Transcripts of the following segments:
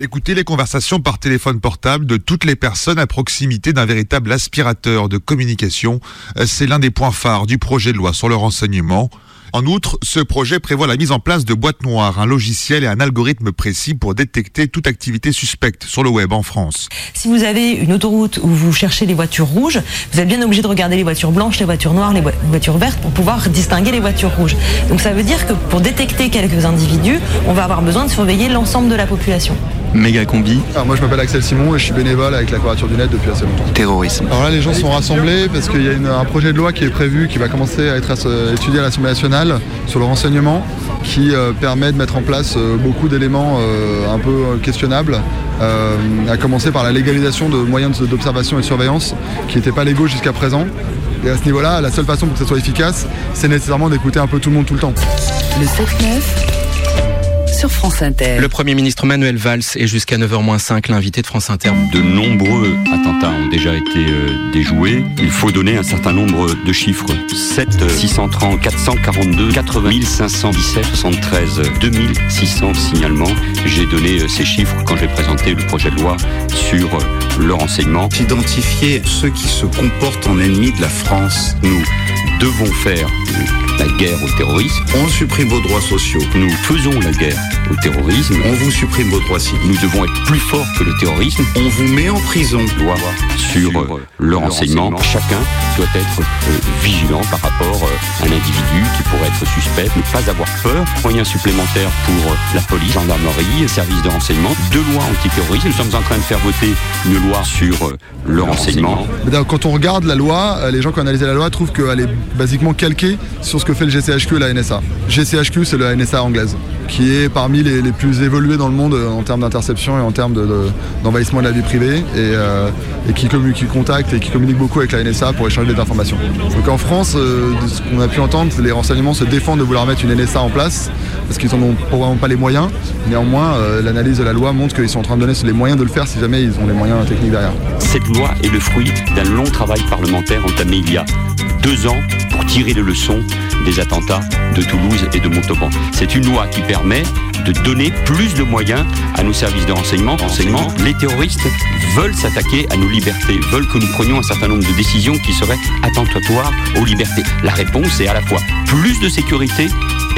Écoutez les conversations par téléphone portable de toutes les personnes à proximité d'un véritable aspirateur de communication. C'est l'un des points phares du projet de loi sur le renseignement. En outre, ce projet prévoit la mise en place de boîtes noires, un logiciel et un algorithme précis pour détecter toute activité suspecte sur le web en France. Si vous avez une autoroute où vous cherchez les voitures rouges, vous êtes bien obligé de regarder les voitures blanches, les voitures noires, les voitures vertes pour pouvoir distinguer les voitures rouges. Donc ça veut dire que pour détecter quelques individus, on va avoir besoin de surveiller l'ensemble de la population. Méga combi. Alors moi je m'appelle Axel Simon et je suis bénévole avec la Quadrature du Net depuis assez longtemps. Terrorisme. Alors là les gens sont rassemblés parce qu'il y a un projet de loi qui est prévu qui va commencer à être étudié à l'Assemblée nationale sur le renseignement qui euh, permet de mettre en place euh, beaucoup d'éléments euh, un peu questionnables, à commencer par la légalisation de moyens d'observation et de surveillance qui n'étaient pas légaux jusqu'à présent. Et à ce niveau-là, la seule façon pour que ça soit efficace, c'est nécessairement d'écouter un peu tout le monde tout le temps. Le 7-9 sur France Inter. Le Premier ministre Manuel Valls est jusqu'à 9h-5 l'invité de France Inter. De nombreux attentats ont déjà été euh, déjoués. Il faut donner un certain nombre de chiffres. 7 630, 442, 80 517, 73, 2600 signalements. J'ai donné euh, ces chiffres quand j'ai présenté le projet de loi sur euh, le renseignement. Identifier ceux qui se comportent en ennemis de la France. Nous devons faire la guerre au terrorisme. On supprime vos droits sociaux. Nous faisons la guerre au terrorisme. On vous supprime vos droits civiques. Nous devons être plus forts que le terrorisme. On vous met en prison. Loi sur, sur euh, le, renseignement. Chacun doit être euh, vigilant par rapport euh, à un individu qui pourrait être suspect, ne pas avoir peur. Moyens supplémentaires pour la police, gendarmerie, services de renseignement. Deux lois antiterroristes. Nous sommes en train de faire voter une loi sur le, renseignement. Quand on regarde la loi, les gens qui ont analysé la loi trouvent qu'elle est basiquement calquée sur ce que fait le GCHQ et la NSA. GCHQ, c'est la NSA anglaise, qui est parmi les, plus évolués dans le monde euh, en termes d'interception et en termes d'envahissement de, la vie privée, et, qui, qui, contacte et qui communique beaucoup avec la NSA pour échanger des informations. Donc en France, euh, ce qu'on a pu entendre, les renseignements se défendent de vouloir mettre une NSA en place, parce qu'ils n'en ont probablement pas les moyens. Néanmoins, euh, l'analyse de la loi montre qu'ils sont en train de donner les moyens de le faire si jamais ils ont les moyens techniques derrière. Cette loi est le fruit d'un long travail parlementaire entamé il y a deux ans pour tirer les leçons des attentats de Toulouse et de Montauban. C'est une loi qui permet de donner plus de moyens à nos services de renseignement. Les terroristes veulent s'attaquer à nos libertés, veulent que nous prenions un certain nombre de décisions qui seraient attentatoires aux libertés. La réponse est à la fois plus de sécurité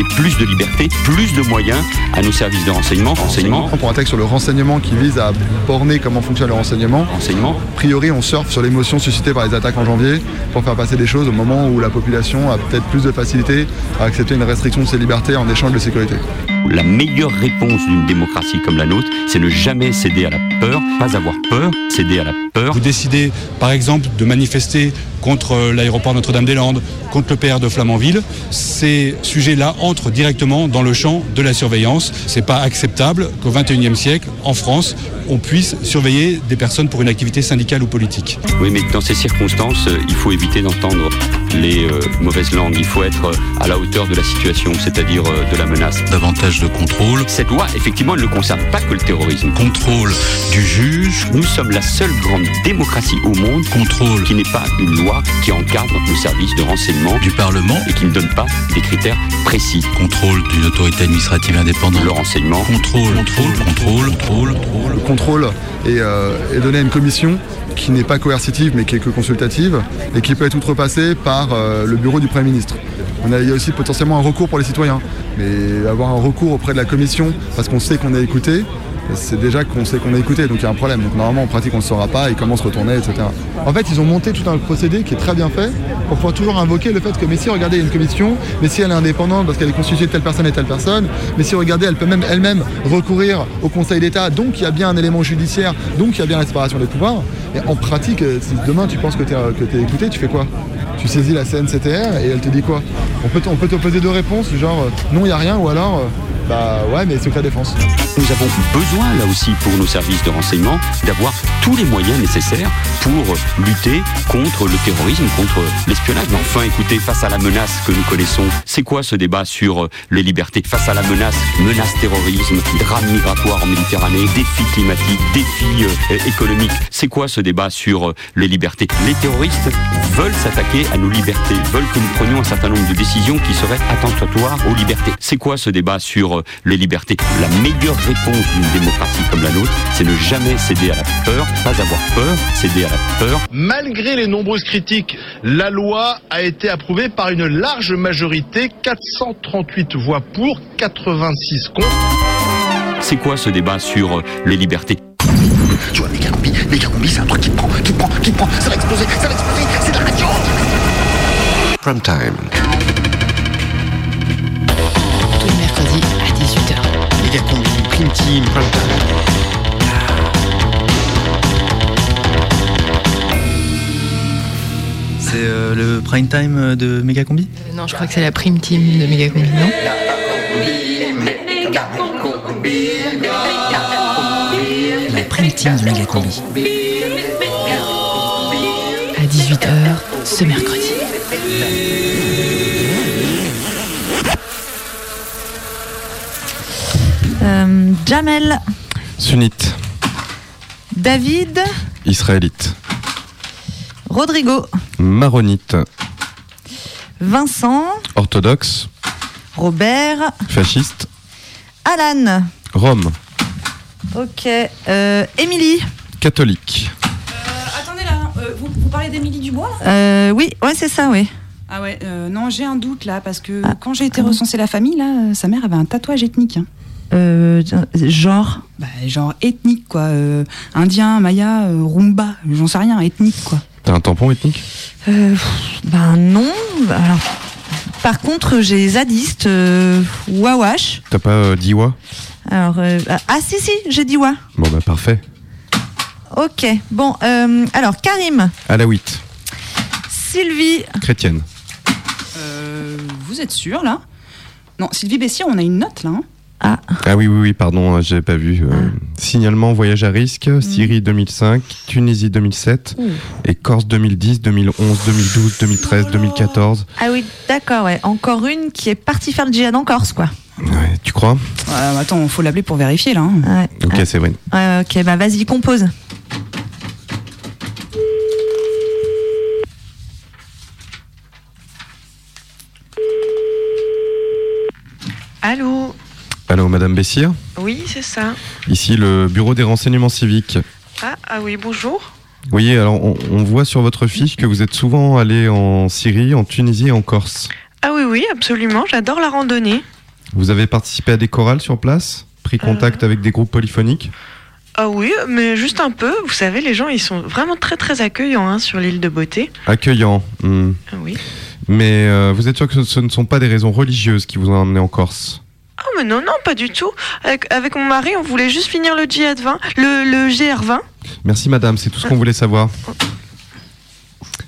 et plus de liberté, plus de moyens à nos services de renseignement. renseignement. Pour un texte sur le renseignement qui vise à borner comment fonctionne le renseignement, renseignement. a priori on surfe sur l'émotion suscitée par les attaques en janvier pour faire passer des choses au moment où la population a peut-être plus de facilité à accepter une restriction de ses libertés en échange de sécurité. La meilleure réponse d'une démocratie comme la nôtre, c'est ne jamais céder à la peur, pas avoir peur, céder à la peur. Vous décidez par exemple de manifester contre l'aéroport Notre-Dame-des-Landes, contre le PR de Flamanville, ces sujets-là entrent directement dans le champ de la surveillance. C'est pas acceptable qu'au XXIe siècle, en France, on puisse surveiller des personnes pour une activité syndicale ou politique. Oui, mais dans ces circonstances, euh, il faut éviter d'entendre les euh, mauvaises langues. Il faut être euh, à la hauteur de la situation, c'est-à-dire de la menace. Davantage de contrôle. Cette loi, effectivement, elle ne concerne pas que le terrorisme. Contrôle du juge. Nous sommes la seule grande démocratie au monde contrôle qui n'est pas une loi qui encadre nos services de renseignement du Parlement et qui ne donne pas des critères précis. Contrôle d'une autorité administrative indépendante. Le renseignement. Contrôle, contrôle, contrôle, contrôle. Le contrôle est, euh, est donné à une commission qui n'est pas coercitive mais qui est que consultative et qui peut être outrepassée par euh, le bureau du Premier ministre. On a, il y a aussi potentiellement un recours pour les citoyens, mais avoir un recours auprès de la commission parce qu'on sait qu'on est écouté, c'est déjà qu'on sait qu'on est écouté, donc il y a un problème. Donc normalement en pratique on ne saura pas, et comment se retourner, etc. En fait ils ont monté tout un procédé qui est très bien fait pour pouvoir toujours invoquer le fait que mais si regardez il y a une commission, mais si elle est indépendante parce qu'elle est constituée de telle personne et telle personne, mais si regardez elle peut même elle-même recourir au Conseil d'État, donc il y a bien un élément judiciaire, donc il y a bien la séparation des pouvoirs. Et en pratique, si demain tu penses que tu es, écouté, tu fais quoi? Tu saisis la CNCTR et elle te dit quoi? On peut, on deux réponses, genre euh, non, il n'y a rien, ou alors euh, bah ouais, mais secret défense. Nous avons besoin, là aussi, pour nos services de renseignement, d'avoir tous les moyens nécessaires pour lutter contre le terrorisme, contre l'espionnage. Mais enfin, écoutez, face à la menace que nous connaissons, c'est quoi ce débat sur les libertés? Face à la menace, menace terrorisme, drame migratoire en Méditerranée, défi climatique, défi euh, économique, c'est quoi ce débat sur les libertés? Les terroristes veulent s'attaquer à nos libertés, veulent que nous prenions un certain nombre de décisions qui seraient attentatoires aux libertés. C'est quoi ce débat sur sur les libertés. La meilleure réponse d'une démocratie comme la nôtre, c'est ne jamais céder à la peur, pas avoir peur, céder à la peur. Malgré les nombreuses critiques, la loi a été approuvée par une large majorité, 438 voix pour, 86 contre. C'est quoi ce débat sur les libertés? Tu vois, méga combi, c'est un truc qui prend, qui prend, qui prend, ça va exploser, ça va exploser, c'est de la radio Prime time. Méga combi, prime team. C'est euh, le prime time de Megacombi Non, je crois que c'est la prime team de Megacombi, non? La prime team de Megacombi. À 18h ce mercredi. Euh, Jamel, Sunnite, David, israélite, Rodrigo, maronite, Vincent, orthodoxe, Robert, fasciste, Alan. rome, Ok. Euh, Émilie. catholique. Attendez là, euh, vous, vous parlez d'Émilie Dubois là? Euh, oui, ouais, c'est ça, oui. Ah ouais, euh, non, j'ai un doute là, parce que quand j'ai été recenser la famille, là, euh, sa mère avait un tatouage ethnique. hein. Euh, genre Bah, genre ethnique, quoi. euh, indien, maya, euh, rumba, j'en sais rien, ethnique, quoi. T'as un tampon ethnique? Euh, Ben non. Alors, par contre, j'ai zadiste, euh, wawash. T'as pas euh, diwa? Alors, euh, ah si, si, j'ai dit wa. Bon bah parfait. Ok. Bon, euh, alors, Karim, Alaouite, Sylvie, chrétienne. Euh, vous êtes sûr là? Non, Sylvie Bessier, on a une note là. hein Ah. Ah oui, oui, oui, pardon, euh, j'ai pas vu. euh, Signalement voyage à risque, Syrie 2005, Tunisie 2007, Ouh. et Corse 2010, 2011, 2012, 2013, 2014. Ah oui, d'accord, ouais. Encore une qui est partie faire le djihad en Corse, quoi. Ouais, tu crois? Bah, attends, faut l'appeler pour vérifier là. hein. Ouais. Ok, c'est vrai. Ouais, ok, bah vas-y, compose. Allô? Allô, Madame Bessire Oui, c'est ça. Ici le bureau des renseignements civiques. Ah, ah oui, bonjour. Oui, alors on, on voit sur votre fiche que vous êtes souvent allé en Syrie, en Tunisie et en Corse. Ah oui, oui, absolument, j'adore la randonnée. Vous avez participé à des chorales sur place Pris contact avec des groupes polyphoniques Ah oui, mais juste un peu. Vous savez, les gens, ils sont vraiment très très accueillants hein, sur l'île de Beauté. Accueillants. hmm. Ah oui. Mais euh, vous êtes sûr que ce, ce ne sont pas des raisons religieuses qui vous ont emmené en Corse? Ah mais non, non, pas du tout. Avec, avec mon mari, on voulait juste finir le djihad 20, le, le GR20. Merci madame, c'est tout ce qu'on voulait savoir.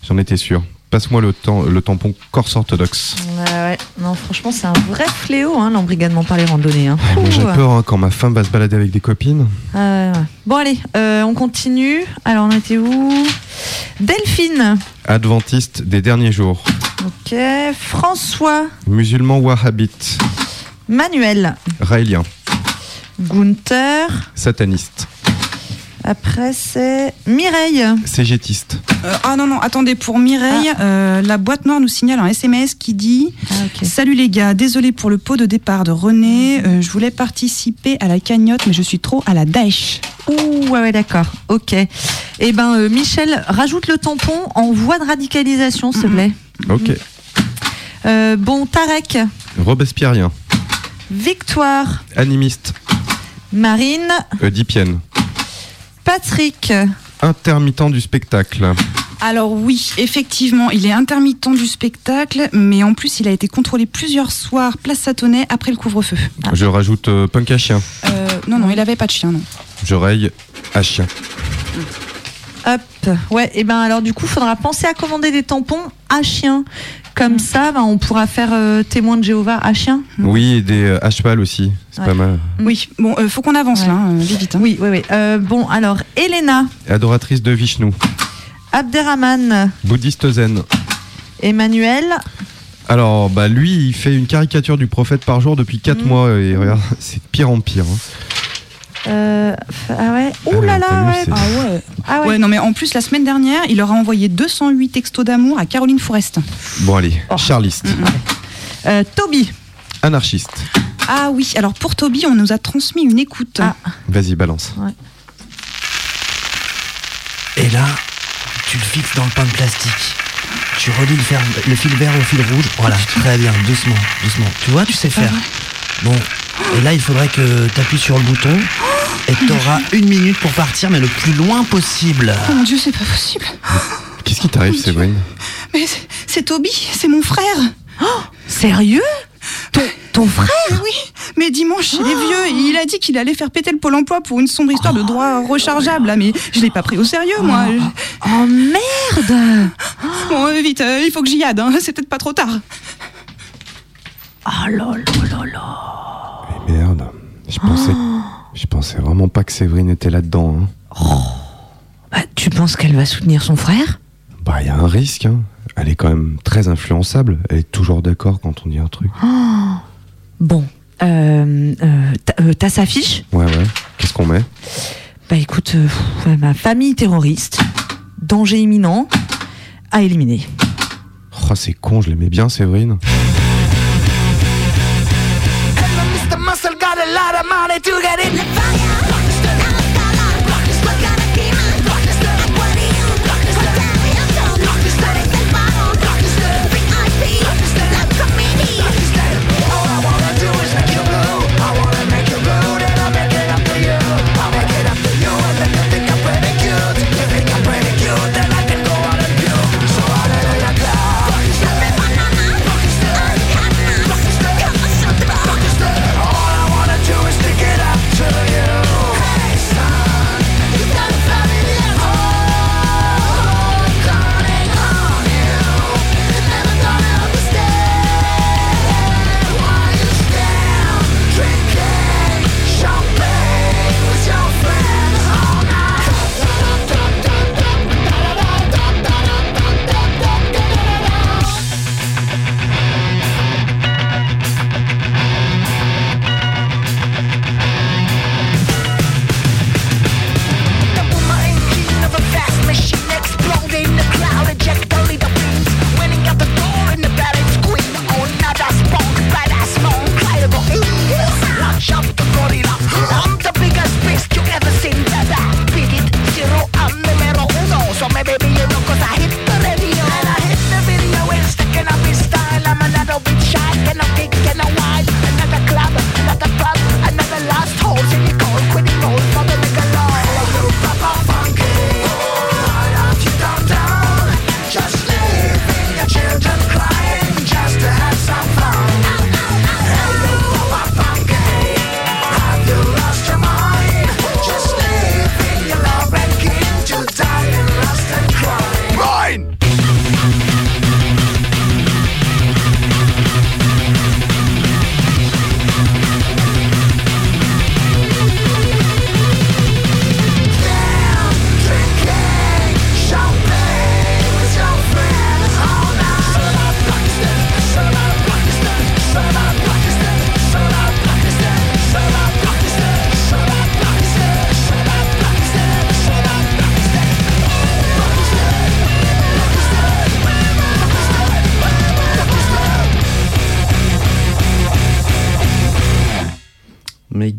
J'en étais sûr. Passe-moi le, temps, le tampon Corse orthodoxe. Ouais, ouais. Non, franchement, c'est un vrai fléau, hein, l'embrigadement par les randonnées. Hein. Moi j'ai peur hein, quand ma femme va se balader avec des copines. Ah. Bon, allez, euh, on continue. Alors, on était où? Delphine. Adventiste des derniers jours. Ok. François. Musulman wahhabite. Manuel. Raélien. Gunther. Sataniste. Après, c'est Mireille. Cégétiste. Euh, ah non, non, attendez, pour Mireille, euh, la boîte noire nous signale un SMS qui dit Salut les gars, désolé pour le pot de départ de René, euh, je voulais participer à la cagnotte, mais je suis trop à la Daesh. Ouh, ouais, ouais, d'accord. Ok. Eh ben, euh, Michel, rajoute le tampon en voie de radicalisation, s'il te plaît. Ok. Euh, bon, Tarek. Robespierrien. Victoire. Animiste. Marine. Oedipienne. Patrick. Intermittent du spectacle. Alors oui, effectivement, il est intermittent du spectacle, mais en plus il a été contrôlé plusieurs soirs place Satonnet après le couvre-feu. Je rajoute euh, punk à chien. Euh, non, non, il avait pas de chien, non. Je raye à chien. Hop. Ouais, et ben alors du coup, faudra penser à commander des tampons à chien. Comme ça, ben, on pourra faire euh, témoin de Jéhovah à chien. Oui, et des euh, à cheval aussi. C'est Ouais. pas mal. Oui, bon, euh, faut qu'on avance là, hein, vite, vite. hein. Oui, oui, oui. Euh, bon, alors, Elena, Adoratrice de Vishnu. Abderrahman, Bouddhiste zen. Emmanuel. Alors, bah lui, il fait une caricature du prophète par jour depuis 4 mois et regarde, c'est de pire en pire. hein. Euh, ah ouais. Ouh là là, vu, ouais. Ah ouais. Ah ouais. Ouais, non, mais en plus, la semaine dernière, il leur a envoyé 208 textos d'amour à Caroline Forest. Bon allez, charliste, Euh, Toby, anarchiste, Ah oui, alors pour Toby, on nous a transmis une écoute. Vas-y, balance. Et là, tu le fixes dans le pain de plastique. Tu relis le, fer- le fil vert au fil rouge. Voilà, très bien, doucement, doucement. Tu vois, tu sais faire. Bon, et là, il faudrait que tu appuies sur le bouton. Et tu auras une minute pour partir, mais le plus loin possible. Oh mon dieu, c'est pas possible. Qu'est-ce qui t'arrive, Séverine Mais c'est- Toby, c'est mon frère. sérieux? Ton, ton frère? Oui, mais dimanche, il est vieux et il a dit qu'il allait faire péter le pôle emploi pour une sombre histoire de droit rechargeable. là, Mais je l'ai pas pris au sérieux, moi. Oh merde Bon, vite, euh, il faut que j'y aille, hein, c'est peut-être pas trop tard. Oh là là là là Mais merde, je pensais, je pensais vraiment pas que Séverine était là-dedans. hein. Bah, Tu penses qu'elle va soutenir son frère? Bah, il y a un risque. hein. Elle est quand même très influençable. Elle est toujours d'accord quand on dit un truc. Oh. Bon, euh, euh, t'as- euh, t'as sa fiche Ouais, ouais. Qu'est-ce qu'on met? Bah écoute, euh, pff, ouais, ma famille terroriste, danger imminent, à éliminer. Oh, c'est con, je l'aimais bien, Séverine. money to get it.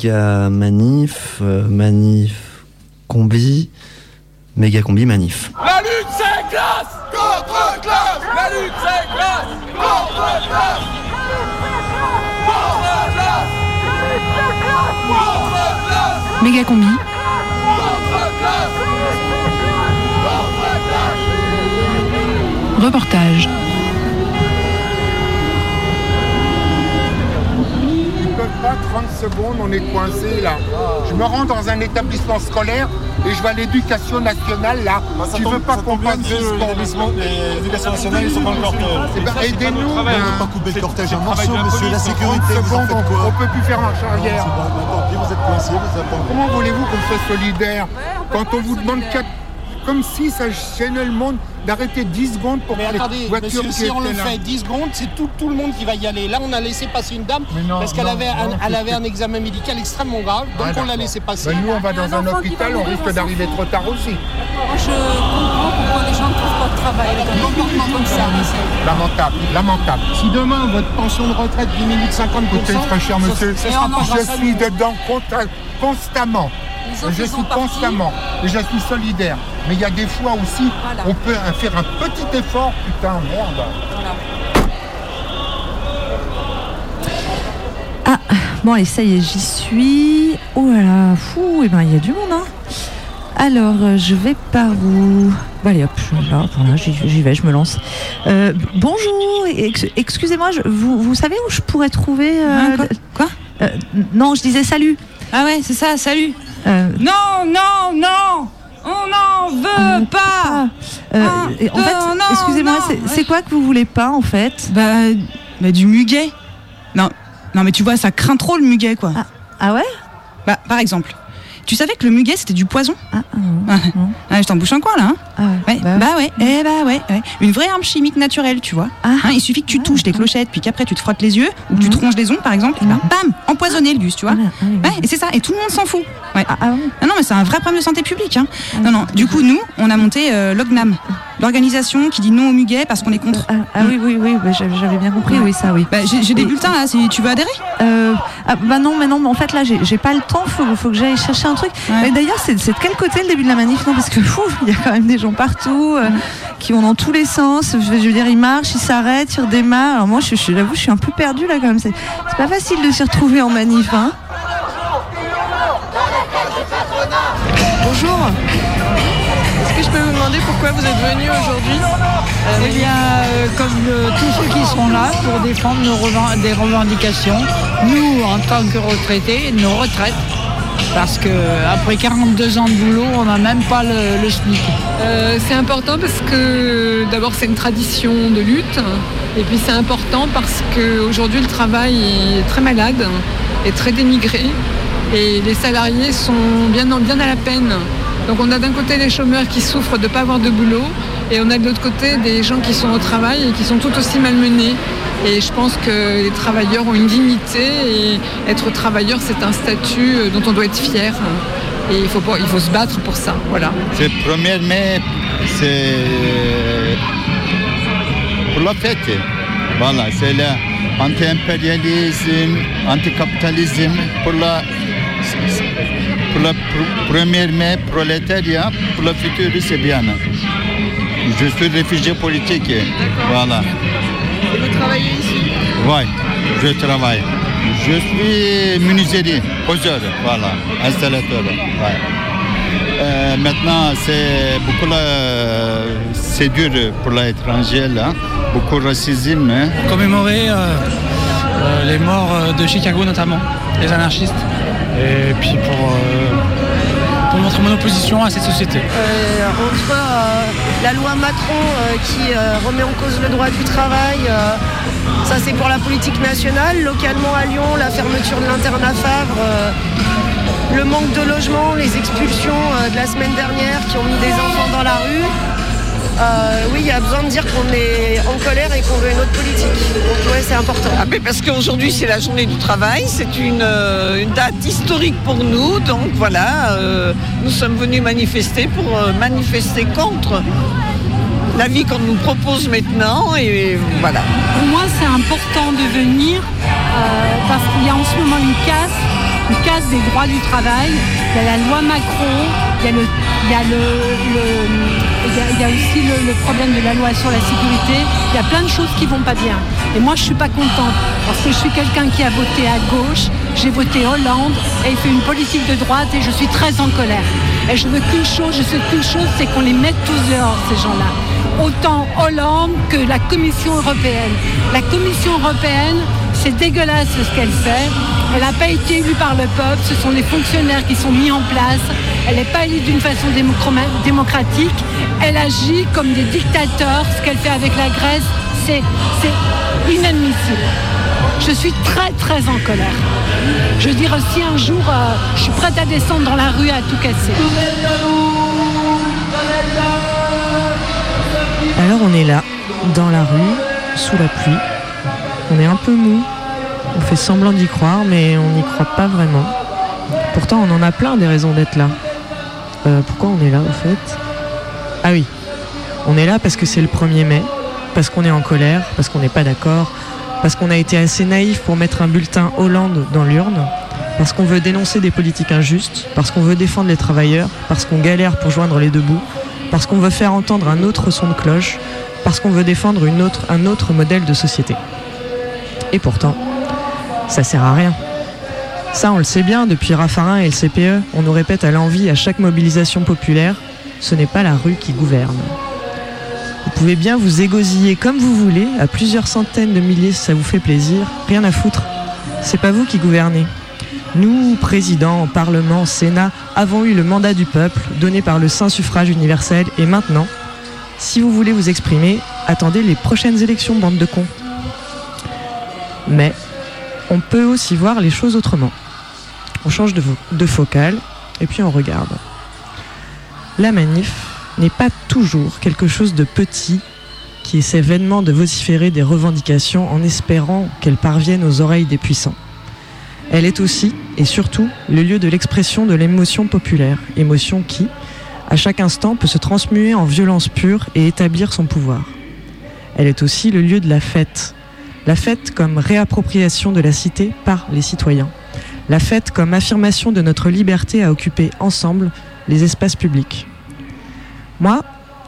Méga manif, euh, manif combi, méga combi manif. La lutte c'est classe contre classe. La lutte c'est classe contre classe. Contre classe. Contre classe. Méga combi. Contre classe. Contre classe. Reportage. Ils peuvent pas 30 secondes, on est coincé là. Je me rends dans un établissement scolaire et je vais à l'éducation nationale là. tu veux pas qu'on passe 10 secondes L'éducation nationale, ils sont pas encore. Eh ben, Aidez-nous. On ben, peut pas couper le cortège en morceaux, monsieur. La en sécurité, 30 vous en secondes, faites quoi on peut plus faire marche arrière. Non, c'est pas- Tant pis, vous êtes coincé, vous attendez. Comment voulez-vous qu'on soit solidaire quand on vous demande quatre... Comme si ça gênait le monde d'arrêter 10 secondes pour Mais les attendez, voitures monsieur, qui si on le là. fait 10 secondes, c'est tout, tout le monde qui va y aller. Là, on a laissé passer une dame non, parce qu'elle avait, non, un, elle c'est- avait un examen médical extrêmement grave, donc Ah, on l'a laissé passer. Ben, nous, on va dans un hôpital, on risque d'arriver trop tard aussi. Je comprends votre travail avec un comportement comme ça. Lamentable, lamentable. Si demain votre pension de retraite diminue de 50%, Écoutez, très cher monsieur, ce je suis dedans constamment. Je suis constamment. Et je suis solidaire. Mais il y a des fois aussi, on peut faire un petit effort. Putain, merde. Ah, bon, allez, ça y est, j'y suis. Oh là là, fou, et ben il y a du monde, hein. Alors, euh, je vais par où Bah, allez, hop, là, j'y vais, je me lance. Euh, bonjour, ex- excusez-moi, vous, vous savez où je pourrais trouver. euh, Hein, quoi- quoi Non, je disais salut. Ah ouais, c'est ça, salut. Non, non, non On n'en veut pas euh, Un, et en deux, fait, excusez-moi, c'est- quoi que vous voulez pas en fait? Bah, bah, du muguet. Non, non, mais tu vois, ça craint trop le muguet, quoi. Ah, ouais? Bah, par exemple, tu savais que le muguet c'était du poison Ah, Ah, je t'en bouche un coin là. Hein Ouais, bah, ouais, eh bah ouais, ouais. Une vraie arme chimique naturelle, tu vois. Ah. Hein, il suffit que tu touches des clochettes, puis qu'après tu te frottes les yeux, ou que tu te ronges les ongles par exemple, et ben bam, empoisonné le gus, tu vois. Ouais, et c'est ça, et tout le monde s'en fout. Ouais. Ah, non, non, mais c'est un vrai problème de santé publique. Hein. Non, non, du coup, nous, on a monté euh, l'OGNAM, l'organisation qui dit non au muguet parce qu'on est contre. Ah oui, oui, oui, bah, j'avais bien compris, oui, ça, oui. Bah, j'ai des bulletins là, si tu veux adhérer Euh, ah, bah non, mais non, mais en fait là, j'ai pas le temps. Faut, faut que j'aille chercher un truc. Mais d'ailleurs, c'est de quel côté le début de la manif? Non, parce que fou, il y a quand même des gens partout euh, qui vont dans tous les sens. Je veux, je veux dire, ils marchent, ils s'arrêtent, ils redémarrent. Alors moi, je, je, j'avoue, je suis un peu perdue là quand même. C'est c'est pas facile de s'y retrouver en manif, hein. Bonjour. Demander pourquoi vous êtes venu aujourd'hui. Eh bien, euh, comme euh, tous ceux qui seront là pour défendre nos des revendications, nous, en tant que retraités, nos retraites, parce que après 42 ans de boulot, on n'a même pas le, le SMIC. Euh, c'est important parce que d'abord c'est une tradition de lutte. Et puis c'est important parce qu'aujourd'hui le travail est très malade et très dénigré. Et les salariés sont bien, en- bien à la peine. Donc on a d'un côté les chômeurs qui souffrent de ne pas avoir de boulot et on a de l'autre côté des gens qui sont au travail et qui sont tout aussi malmenés. Et je pense que les travailleurs ont une dignité et être travailleur c'est un statut euh, dont on doit être fier. Et il faut, se battre pour ça. Voilà. C'est 1er mai, c'est pour la fête. Voilà, c'est l'anti-impérialisme, anti-capitalisme, pour la pr- 1er mai prolétariat, pour le futur, c'est bien. Je suis réfugié politique. Voilà. Et vous travaillez ici? Oui, je travaille. Je suis menuisier, poseur, voilà, installateur. ouais. Euh, maintenant, c'est beaucoup la- c'est dur pour l'étranger là, beaucoup de racisme. hein. commémorer euh, euh, les morts euh, de Chicago notamment, les anarchistes, et puis pour, euh, pour montrer mon opposition à cette société. Euh, entre euh, la loi Macron qui remet en cause le droit du travail, ça c'est pour la politique nationale. Localement à Lyon, la fermeture de l'internat Favre, le manque de logement, les expulsions de la semaine dernière qui ont mis des enfants dans la rue. Euh, oui, il y a besoin de dire qu'on est en colère et qu'on veut une autre politique. Donc ouais, c'est important. Ah, mais parce qu'aujourd'hui c'est la journée du travail, c'est une, euh, une date historique pour nous, donc voilà, euh, nous sommes venus manifester pour euh, manifester contre la vie qu'on nous propose maintenant et voilà. Pour moi, c'est important de venir euh, parce qu'il y a en ce moment une casse, une casse des droits du travail. Il y a la loi Macron, il y a, le, il y a, le, il y a- aussi le, le problème de la loi sur la sécurité. Il y a plein de choses qui vont pas bien. Et moi, je suis pas contente parce que je suis quelqu'un qui a voté à gauche. J'ai voté Hollande et il fait une politique de droite et je suis très en colère. Et je veux qu'une chose, je sais qu'une chose, c'est qu'on les mette tous dehors, ces gens-là autant Hollande que la Commission européenne. La Commission européenne, c'est dégueulasse ce qu'elle fait. Elle n'a pas été élue par le peuple, ce sont des fonctionnaires qui sont mis en place. Elle n'est pas élue d'une façon démocratique. Elle agit comme des dictateurs. Ce qu'elle fait avec la Grèce, c'est c'est inadmissible. Je suis très très en colère. Je veux dire, si un jour euh, je suis prête à descendre dans la rue à tout casser. Alors on est là, dans la rue, sous la pluie. On est un peu mou. On fait semblant d'y croire, mais on n'y croit pas vraiment. Pourtant, on en a plein des raisons d'être là. Euh, pourquoi on est là, au fait? Ah oui. On est là parce que c'est le 1er mai, parce qu'on est en colère, parce qu'on n'est pas d'accord, parce qu'on a été assez naïf pour mettre un bulletin Hollande dans l'urne, parce qu'on veut dénoncer des politiques injustes, parce qu'on veut défendre les travailleurs, parce qu'on galère pour joindre les deux bouts, parce qu'on veut faire entendre un autre son de cloche, parce qu'on veut défendre un autre modèle de société. Et pourtant, ça sert à rien. Ça, on le sait bien, depuis Raffarin et le CPE, on nous répète à l'envie à chaque mobilisation populaire, ce n'est pas la rue qui gouverne. Vous pouvez bien vous égosiller comme vous voulez, à plusieurs centaines de milliers si ça vous fait plaisir, rien à foutre. C'est pas vous qui gouvernez. Nous, président, parlement, sénat, avons eu le mandat du peuple, donné par le saint suffrage universel, et maintenant, si vous voulez vous exprimer, attendez les prochaines élections, bande de cons. Mais on peut aussi voir les choses autrement. On change de, vo- de focale et puis on regarde. La manif n'est pas toujours quelque chose de petit qui essaie vainement de vociférer des revendications en espérant qu'elles parviennent aux oreilles des puissants. Elle est aussi et surtout le lieu de l'expression de l'émotion populaire, émotion qui, à chaque instant, peut se transmuer en violence pure et établir son pouvoir. Elle est aussi le lieu de la fête. La fête comme réappropriation de la cité par les citoyens. La fête comme affirmation de notre liberté à occuper ensemble les espaces publics. Moi,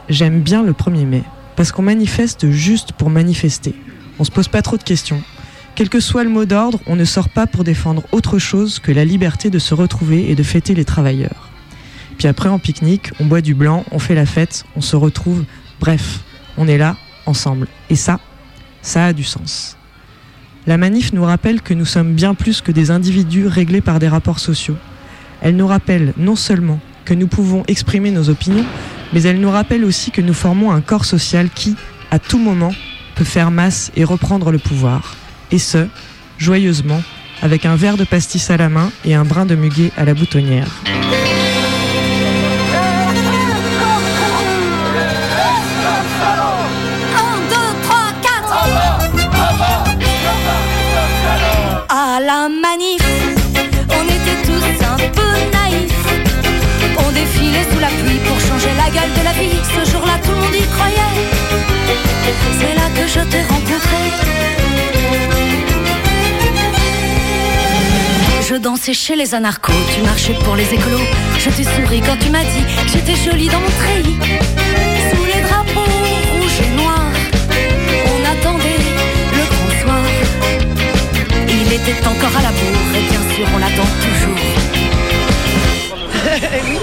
j'aime bien le 1er mai, parce qu'on manifeste juste pour manifester. On se pose pas trop de questions. Quel que soit le mot d'ordre, on ne sort pas pour défendre autre chose que la liberté de se retrouver et de fêter les travailleurs. Puis après, en pique-nique, on boit du blanc, on fait la fête, on se retrouve. Bref, on est là, ensemble. Et ça, ça a du sens. La manif nous rappelle que nous sommes bien plus que des individus réglés par des rapports sociaux. Elle nous rappelle non seulement que nous pouvons exprimer nos opinions, mais elle nous rappelle aussi que nous formons un corps social qui, à tout moment, peut faire masse et reprendre le pouvoir. Et ce, joyeusement, avec un verre de pastis à la main et un brin de muguet à la boutonnière. Sous la pluie pour changer la gueule de la vie. Ce jour-là, tout le monde y croyait. C'est là que je t'ai rencontré. Je dansais chez les anarchos, tu marchais pour les écolos. Je t'ai souri quand tu m'as dit j'étais jolie dans mon treillis. Sous les drapeaux rouges et noirs, on attendait le grand soir. Il était encore à la bourre et bien sûr on l'attend toujours. Oui,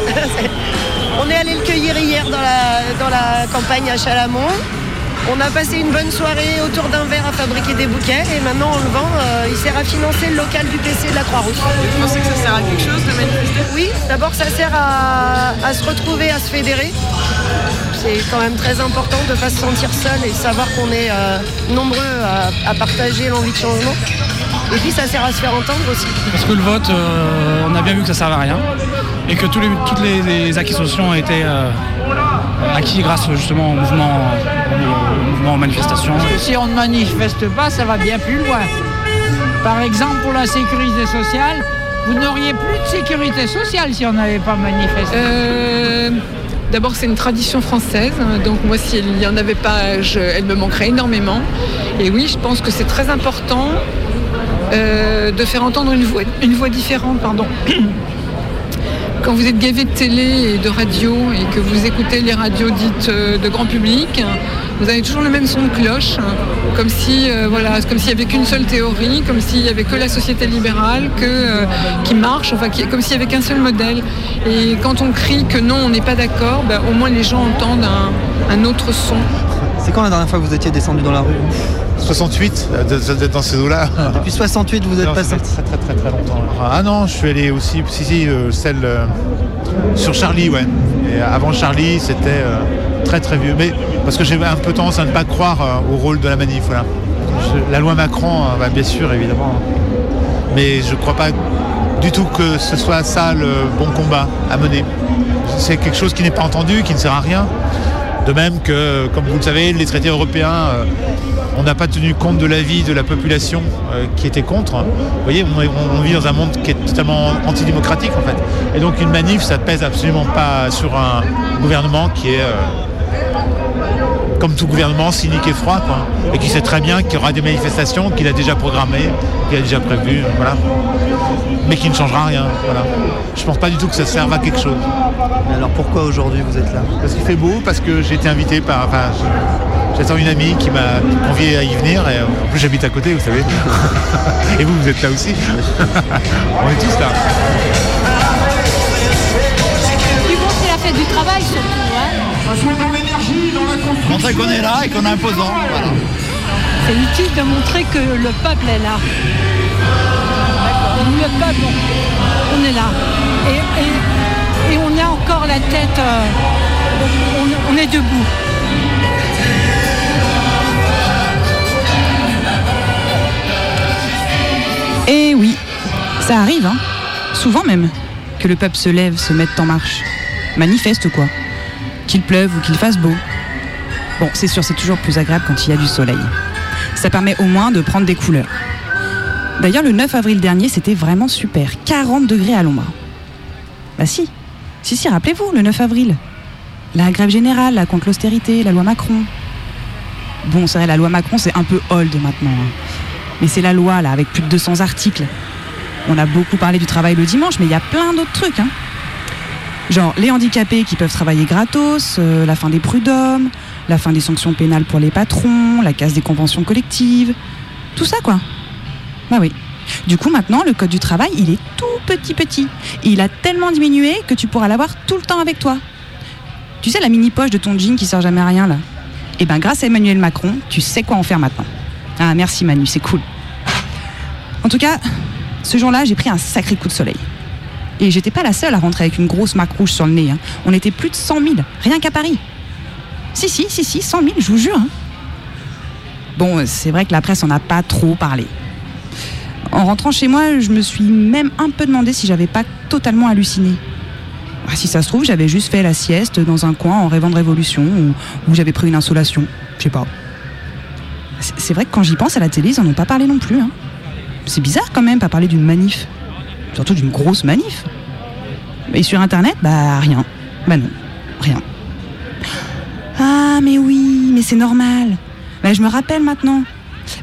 on est allé le cueillir hier dans la, dans la campagne à Chalamont. On a passé une bonne soirée autour d'un verre à fabriquer des bouquets et maintenant on le vend. euh, il sert à financer le local du PC de la Croix-Rouge. Vous pensez que ça sert à quelque chose de manifester? Oui, d'abord ça sert à, à se retrouver, à se fédérer. C'est quand même très important de ne pas se sentir seul et de savoir qu'on est euh, nombreux à, à partager l'envie de changement. Et puis ça sert à se faire entendre aussi. Parce que le vote, euh, on a bien vu que ça servait à rien. Et que tous les, toutes les, les acquis sociaux ont été euh, acquis grâce justement au mouvement, au mouvement aux manifestations. Parce que si on ne manifeste pas, ça va bien plus loin. Par exemple, pour la sécurité sociale, vous n'auriez plus de sécurité sociale si on n'avait pas manifesté. Euh, D'abord, c'est une tradition française, hein, donc moi, s'il n'y en avait pas, je- elle me manquerait énormément. Et oui, je pense que c'est très important euh, de faire entendre une voix, une voix différente. Pardon. Quand vous êtes gavé de télé et de radio et que vous écoutez les radios dites euh, de grand public, vous avez toujours le même son de cloche, hein, comme si euh, voilà, comme s'il n'y avait qu'une seule théorie, comme s'il n'y avait que la société libérale, euh, qui marche, enfin comme s'il n'y avait qu'un seul modèle. Et quand on crie que non, on n'est pas d'accord, ben, au moins les gens entendent un autre son. C'est quand la dernière fois que vous étiez descendu dans la rue 68, euh, de- d'être dans ces eaux-là. Depuis 68, vous êtes Non, pas ça fait sorti très très très très longtemps. Ah non, je suis allé aussi, si si, euh, celle euh, sur Charlie, ouais. Et avant Charlie, c'était euh, très très vieux. Mais parce que j'ai un peu tendance à ne pas croire au rôle de la manif, voilà. Je- la loi Macron, bah, bien sûr, évidemment. Mais je ne crois pas du tout que ce soit ça le bon combat à mener. C'est quelque chose qui n'est pas entendu, qui ne sert à rien. De même que, comme vous le savez, les traités européens, on n'a pas tenu compte de l'avis de la population euh, qui était contre. Vous voyez, on, vit dans un monde qui est totalement antidémocratique en fait. Et donc une manif, ça ne pèse absolument pas sur un gouvernement qui est, euh, comme tout gouvernement, cynique et froid, quoi. Et qui sait très bien qu'il y aura des manifestations, qu'il a déjà programmées, qu'il a déjà prévues, voilà. Mais qui ne changera rien, voilà. Je pense pas du tout que ça serve à quelque chose. alors pourquoi aujourd'hui vous êtes là? Parce qu'il fait beau, parce que j'ai été invité par. Enfin, je- j'attends une amie qui m'a convié à y venir, et en plus j'habite à côté, vous savez. et vous, vous êtes là aussi. On est tous là. Du coup, c'est la fête du travail surtout. Hein Montrer qu'on est là et qu'on est imposant. Voilà. c'est utile de montrer que le peuple est là. Le peuple, on est là. Et, et- et on a encore la tête, euh, on, on est debout. Et oui, ça arrive, hein. souvent même, que le peuple se lève, se mette en marche. Manifeste quoi. Qu'il pleuve ou qu'il fasse beau. Bon, c'est sûr, c'est toujours plus agréable quand il y a du soleil. Ça permet au moins de prendre des couleurs. D'ailleurs, le 9 avril dernier, c'était vraiment super. 40 degrés à l'ombre. Bah si, si, si, rappelez-vous, le 9 avril. La grève générale, là, contre l'austérité, la loi Macron. Bon, c'est vrai, la loi Macron, c'est un peu old maintenant. hein. Mais c'est la loi, là, avec plus de 200 articles. On a beaucoup parlé du travail le dimanche, mais il y a plein d'autres trucs. Hein. Genre les handicapés qui peuvent travailler gratos, euh, la fin des prud'hommes, la fin des sanctions pénales pour les patrons, la casse des conventions collectives. Tout ça, quoi. Bah oui. Du coup, maintenant, le code du travail, il est tout petit petit. Et il a tellement diminué que tu pourras l'avoir tout le temps avec toi. Tu sais, la mini-poche de ton jean qui sert jamais à rien, là Eh ben, grâce à Emmanuel Macron, tu sais quoi en faire maintenant. Ah, merci Manu, c'est cool. En tout cas, ce jour-là, j'ai pris un sacré coup de soleil. Et j'étais pas la seule à rentrer avec une grosse marque rouge sur le nez. hein. On était plus de 100 000, rien qu'à Paris. Si, si, si, si, 100 000, je vous jure. hein. Bon, c'est vrai que la presse en a pas trop parlé. En rentrant chez moi, je me suis même un peu demandé si j'avais pas totalement halluciné. Ah, si ça se trouve, j'avais juste fait la sieste dans un coin en rêvant de révolution ou, ou j'avais pris une insolation. Je sais pas. C'est vrai que quand j'y pense à la télé, ils en ont pas parlé non plus. hein. C'est bizarre quand même, pas parler d'une manif. Surtout d'une grosse manif. Et sur internet, bah rien. Bah non, rien. Ah mais oui, mais c'est normal. Bah, je me rappelle maintenant.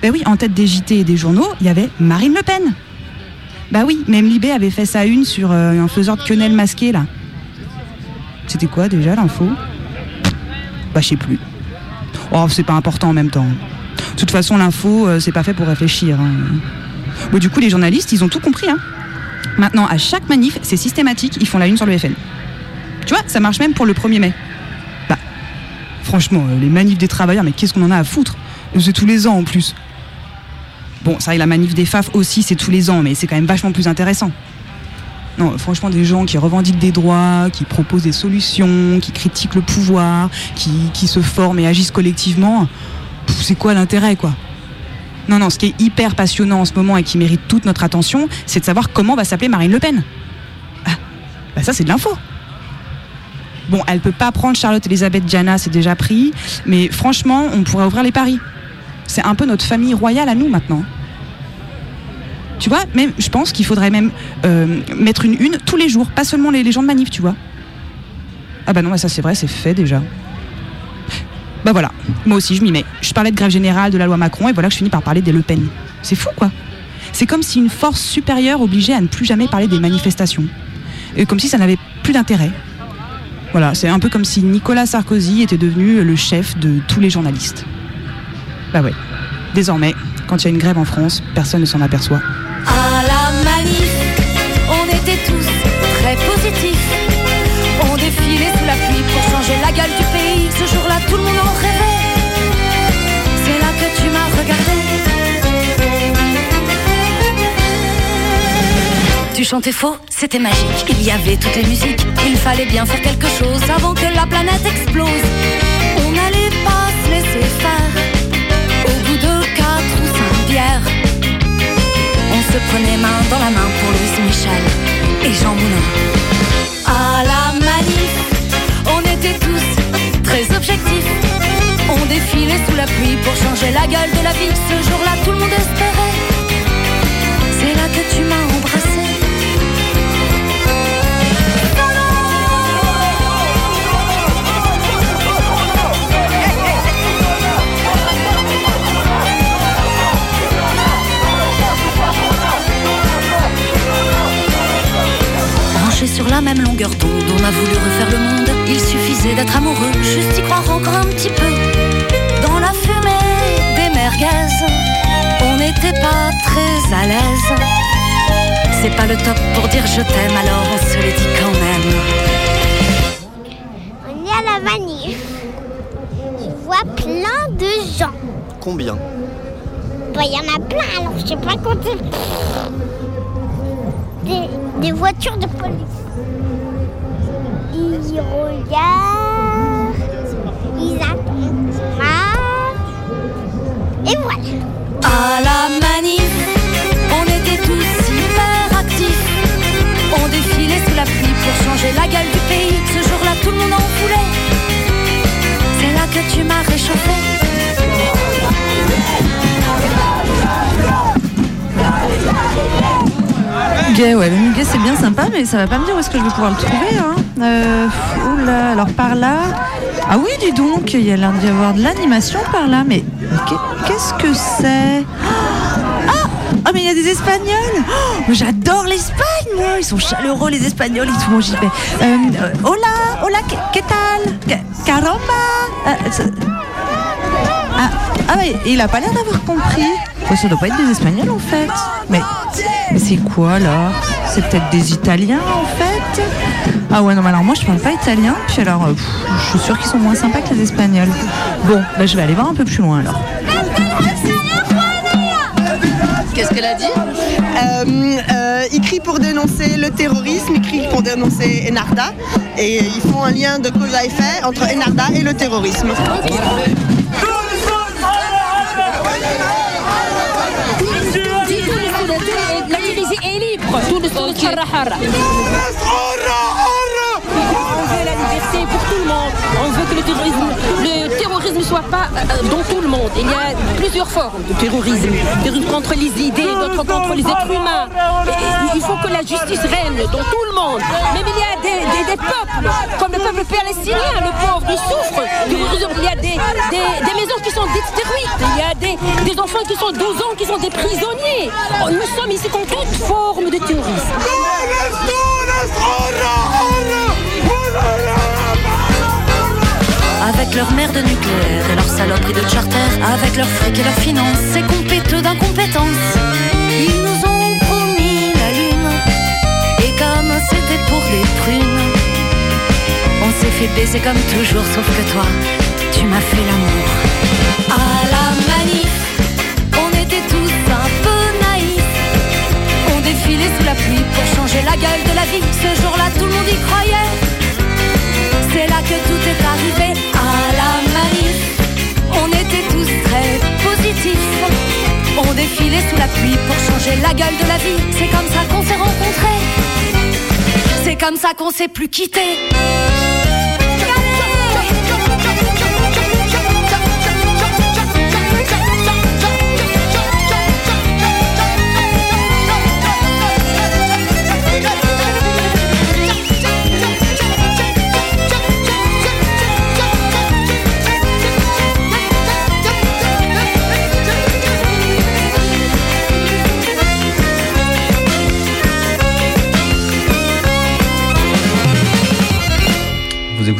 Bah oui, en tête des JT et des journaux, il y avait Marine Le Pen. Bah oui, même Libé avait fait sa une sur euh, un faiseur de quenelle masqué là. C'était quoi déjà l'info? Bah je sais plus. Oh, c'est pas important en même temps. De toute façon, l'info, euh, c'est pas fait pour réfléchir. hein. Bon, du coup, les journalistes, ils ont tout compris. Hein. Maintenant, à chaque manif, c'est systématique, ils font la une sur le FN. Tu vois, ça marche même pour le 1er mai. Bah, franchement, euh, les manifs des travailleurs, mais qu'est-ce qu'on en a à foutre? C'est tous les ans en plus. Bon, ça, et la manif des FAF aussi, c'est tous les ans, mais c'est quand même vachement plus intéressant. Non, franchement, des gens qui revendiquent des droits, qui proposent des solutions, qui critiquent le pouvoir, qui, se forment et agissent collectivement, c'est quoi l'intérêt, quoi? Non, non, ce qui est hyper passionnant en ce moment et qui mérite toute notre attention, c'est de savoir comment va s'appeler Marine Le Pen. Ah, bah ça, c'est de l'info. Bon, elle peut pas prendre Charlotte Elisabeth Diana, c'est déjà pris, mais franchement, on pourrait ouvrir les paris. C'est un peu notre famille royale à nous maintenant. Tu vois, même, je pense qu'il faudrait même euh, mettre une une tous les jours, pas seulement les, les gens de manif, tu vois. Ah bah non, bah ça c'est vrai, c'est fait déjà. Bah voilà, moi aussi je m'y mets. Je parlais de grève générale, de la loi Macron, et voilà que je finis par parler des Le Pen. C'est fou quoi. C'est comme si une force supérieure obligeait à ne plus jamais parler des manifestations. Et comme si ça n'avait plus d'intérêt. Voilà, c'est un peu comme si Nicolas Sarkozy était devenu le chef de tous les journalistes. Bah ouais. Désormais, quand il y a une grève en France, personne ne s'en aperçoit. À la manif, on était tous très positifs. On défilait sous la pluie pour changer la gueule Tu chantais faux, c'était magique. Il y avait toutes les musiques. Il fallait bien faire quelque chose avant que la planète explose. On n'allait pas se laisser faire. Au bout de quatre ou cinq bières. On se prenait main dans la main pour Louis Michel et Jean Moulin. À la manif, on était tous très objectifs. On défilait sous la pluie pour changer la gueule de la vie. Ce jour-là, tout le monde espérait. C'est là que tu m'as longueur d'onde, on a voulu refaire le monde. Il suffisait d'être amoureux, juste y croire encore un petit peu. Dans la fumée des merguez, on n'était pas très à l'aise. C'est pas le top pour dire je t'aime, alors on se le dit quand même. On est à la manif. Je vois plein de gens. Combien? Bah, Il y en a plein, alors je sais pas compter. Des, voitures de police. Ils regardent. Ils attendent. Et voilà. À la manif, on était tous hyper actifs. On défilait sous la pluie pour changer la gueule du pays. Ce jour-là, tout le monde en voulait. C'est là que tu m'as réchauffé. Muguet, ouais, le muguet c'est bien sympa, mais ça va pas me dire où est-ce que je vais pouvoir le trouver. Hein. Euh, oula, alors par là. Ah oui, dis donc, il y a l'air d'y avoir de l'animation par là, mais qu'est- qu'est-ce que c'est? Ah Ah, mais il y a des Espagnols Oh, J'adore l'Espagne, moi Ils sont chaleureux, les Espagnols, tout, bon, j'y vais. Euh, euh, hola, hola, que, tal? Caramba Euh, ah, ah il a pas l'air d'avoir compris. Oh, ça doit pas être des Espagnols en fait. Mais, mais c'est quoi là? C'est peut-être des Italiens en fait? Ah ouais, non, mais alors moi je parle pas italien, puis alors euh, pff, je suis sûre qu'ils sont moins sympas que les Espagnols. Bon, bah, je vais aller voir un peu plus loin alors. Qu'est-ce qu'elle a dit? Euh, euh, Ils crient pour dénoncer le terrorisme, ils crient pour dénoncer Enarda, et ils font un lien de cause à effet entre Enarda et le terrorisme. Libre. Tout le monde soit pas euh, dans tout le monde. Il y a plusieurs formes de terrorisme. Terrorisme contre les idées, d'autres contre les êtres humains. Il faut que la justice règne dans tout le monde. Même il y a des, peuples, comme le peuple palestinien, le pauvre, il souffre. Il y a des, des- maisons qui sont détruites. Il y a des, des enfants qui sont 12 ans, qui sont des prisonniers. Oh, Nous sommes ici contre toute forme de terrorisme. Avec leur merde nucléaire et leur saloperie de charter, avec leur fric et leurs finances, ces compéteux d'incompétence. Ils nous ont promis la lune, et comme c'était pour des prunes, on s'est fait baiser comme toujours, sauf que toi, tu m'as fait l'amour. À la manif, on était tous un peu naïfs. On défilait sous la pluie pour changer la gueule de la vie. Ce jour-là, tout le monde y croyait. C'est là que tout est arrivé On défilait sous la pluie pour changer la gueule de la vie. C'est comme ça qu'on s'est rencontrés. C'est comme ça qu'on s'est plus quittés.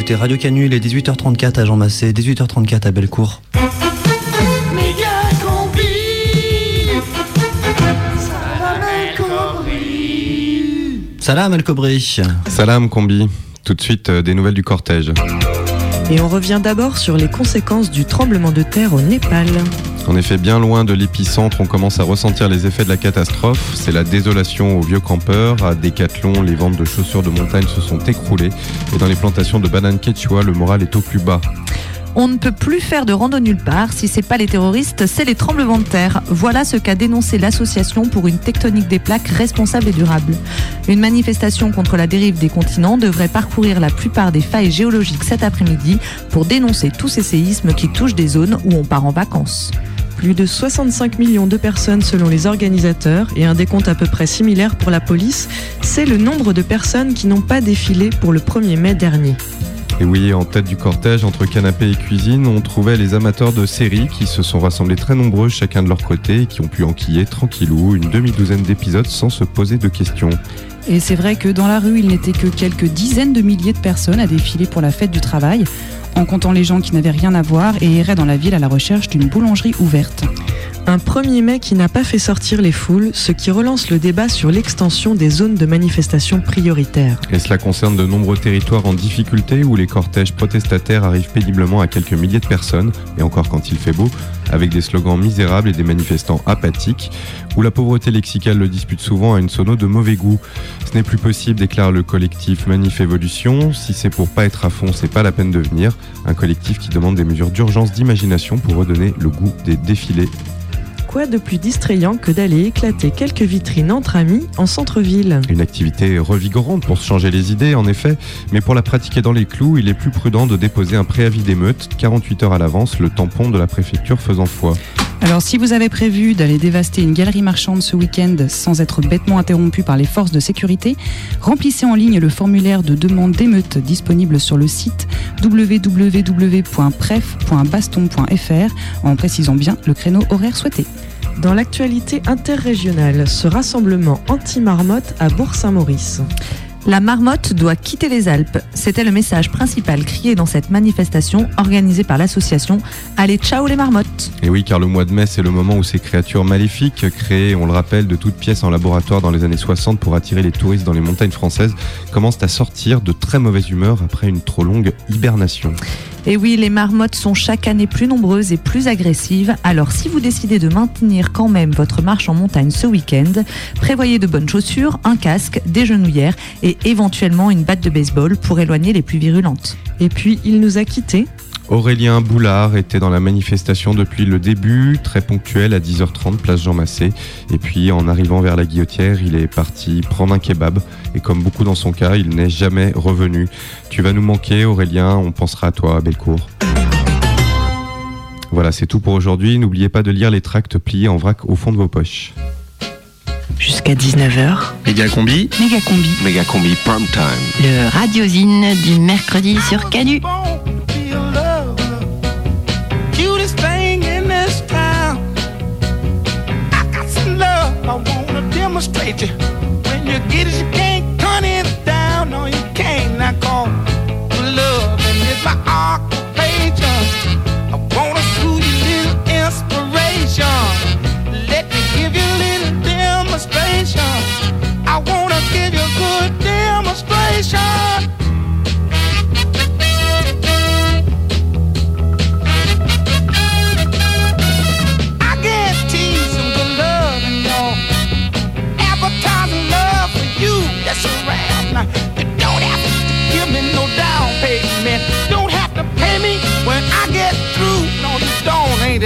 Écoutez Radio Canu, il est 18h34 à Jean Massé, 18h34 à Bellecour. Salam El Kobri. Salam Combi. Tout de suite, euh, des nouvelles du cortège. Et on revient d'abord sur les conséquences du tremblement de terre au Népal. En effet, bien loin de l'épicentre, on commence à ressentir les effets de la catastrophe. C'est la désolation aux vieux campeurs. À Décathlon, les ventes de chaussures de montagne se sont écroulées. Et dans les plantations de bananes quechua, le moral est au plus bas. On ne peut plus faire de rando nulle part. Si c'est pas les terroristes, c'est les tremblements de terre. Voilà ce qu'a dénoncé l'association pour une tectonique des plaques responsable et durable. Une manifestation contre la dérive des continents devrait parcourir la plupart des failles géologiques cet après-midi pour dénoncer tous ces séismes qui touchent des zones où on part en vacances. Plus de 65 millions de personnes selon les organisateurs et un décompte à peu près similaire pour la police, c'est le nombre de personnes qui n'ont pas défilé pour le 1er mai dernier. Et oui, en tête du cortège, entre canapé et cuisine, on trouvait les amateurs de séries qui se sont rassemblés très nombreux chacun de leur côté et qui ont pu enquiller tranquillou une demi-douzaine d'épisodes sans se poser de questions. Et c'est vrai que dans la rue, il n'était que quelques dizaines de milliers de personnes à défiler pour la fête du travail, en comptant les gens qui n'avaient rien à voir et erraient dans la ville à la recherche d'une boulangerie ouverte. Un 1er mai qui n'a pas fait sortir les foules, ce qui relance le débat sur l'extension des zones de manifestation prioritaires. Et cela concerne de nombreux territoires en difficulté où les cortèges protestataires arrivent péniblement à quelques milliers de personnes, et encore quand il fait beau, avec des slogans misérables et des manifestants apathiques, où la pauvreté lexicale le dispute souvent à une sono de mauvais goût. Ce n'est plus possible, déclare le collectif Manif Évolution. Si c'est pour pas être à fond, c'est pas la peine de venir. Un collectif qui demande des mesures d'urgence d'imagination pour redonner le goût des défilés Quoi de plus distrayant que d'aller éclater quelques vitrines entre amis en centre-ville Une activité revigorante pour se changer les idées, en effet, mais pour la pratiquer dans les clous, il est plus prudent de déposer un préavis d'émeute 48 heures à l'avance, le tampon de la préfecture faisant foi. Alors si vous avez prévu d'aller dévaster une galerie marchande ce week-end sans être bêtement interrompu par les forces de sécurité, remplissez en ligne le formulaire de demande d'émeute disponible sur le site www.pref.baston.fr en précisant bien le créneau horaire souhaité. Dans l'actualité interrégionale, ce rassemblement anti-marmotte à Bourg-Saint-Maurice. La marmotte doit quitter les Alpes. C'était le message principal crié dans cette manifestation organisée par l'association Allez ciao les marmottes. Et oui, car le mois de mai, c'est le moment où ces créatures maléfiques, créées, on le rappelle, de toutes pièces en laboratoire dans les années 60 pour attirer les touristes dans les montagnes françaises, commencent à sortir de très mauvaise humeur après une trop longue hibernation. Et oui, les marmottes sont chaque année plus nombreuses et plus agressives. Alors si vous décidez de maintenir quand même votre marche en montagne ce week-end, prévoyez de bonnes chaussures, un casque, des genouillères et éventuellement une batte de baseball pour éloigner les plus virulentes. Et puis, il nous a quittés. Aurélien Boulard était dans la manifestation depuis le début, très ponctuel à 10h30, place Jean Massé. Et puis en arrivant vers la guillotière, il est parti prendre un kebab. Et comme beaucoup dans son cas, il n'est jamais revenu. Tu vas nous manquer Aurélien, on pensera à toi à Bellecour. Voilà, c'est tout pour aujourd'hui. N'oubliez pas de lire les tracts pliés en vrac au fond de vos poches. Jusqu'à 19h, Méga combi. Méga combi. Méga combi prime time. le radiosine du mercredi sur Canu. Wanna you. When you get it, you can't turn it down. No, you can't. Now call love and it's my occupation. I wanna shoot you little inspiration. Let me give you a little demonstration. I wanna give you a good demonstration.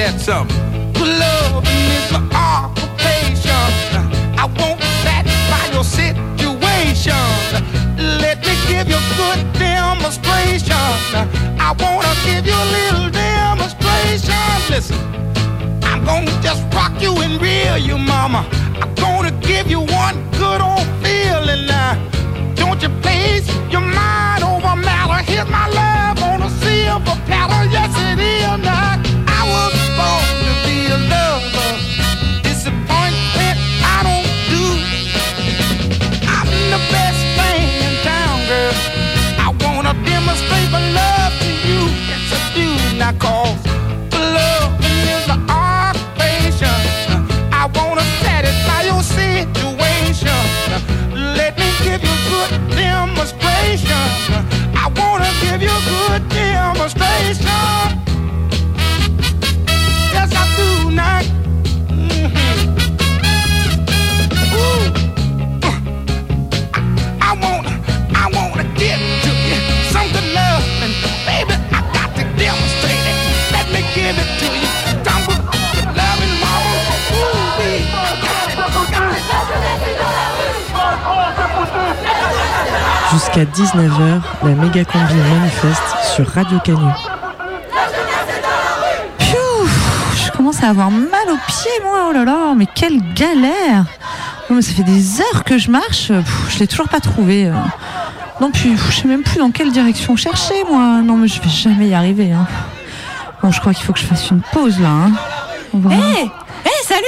Ain't something? Good love is my occupation. I won't satisfy your situation. Let me give you a good demonstration. I wanna give you a little demonstration. Listen. I'm gonna just rock you and reel you, mama. I'm gonna give you one good old feeling now. Don't you place your mind over matter? Here's my love on a silver platter. Yes, it is now. Demonstration. I wanna demonstrate my love to you. That's a do not call blow is a fashion I want to satisfy you see you ain't sure let me give you a space girl I want to give you a good demonstration. Jusqu'à 19h, la méga combi manifeste sur Radio Canu. Je commence à avoir mal aux pieds, moi. Oh là là, mais quelle galère Non, mais Ça fait des heures que je marche. Pff, Je l'ai toujours pas trouvé. euh. Non, puis pff, je sais même plus dans quelle direction chercher, moi. Non, mais je vais jamais y arriver. Hein. Bon, je crois qu'il faut que je fasse une pause là. Hein. Hé Hé, salut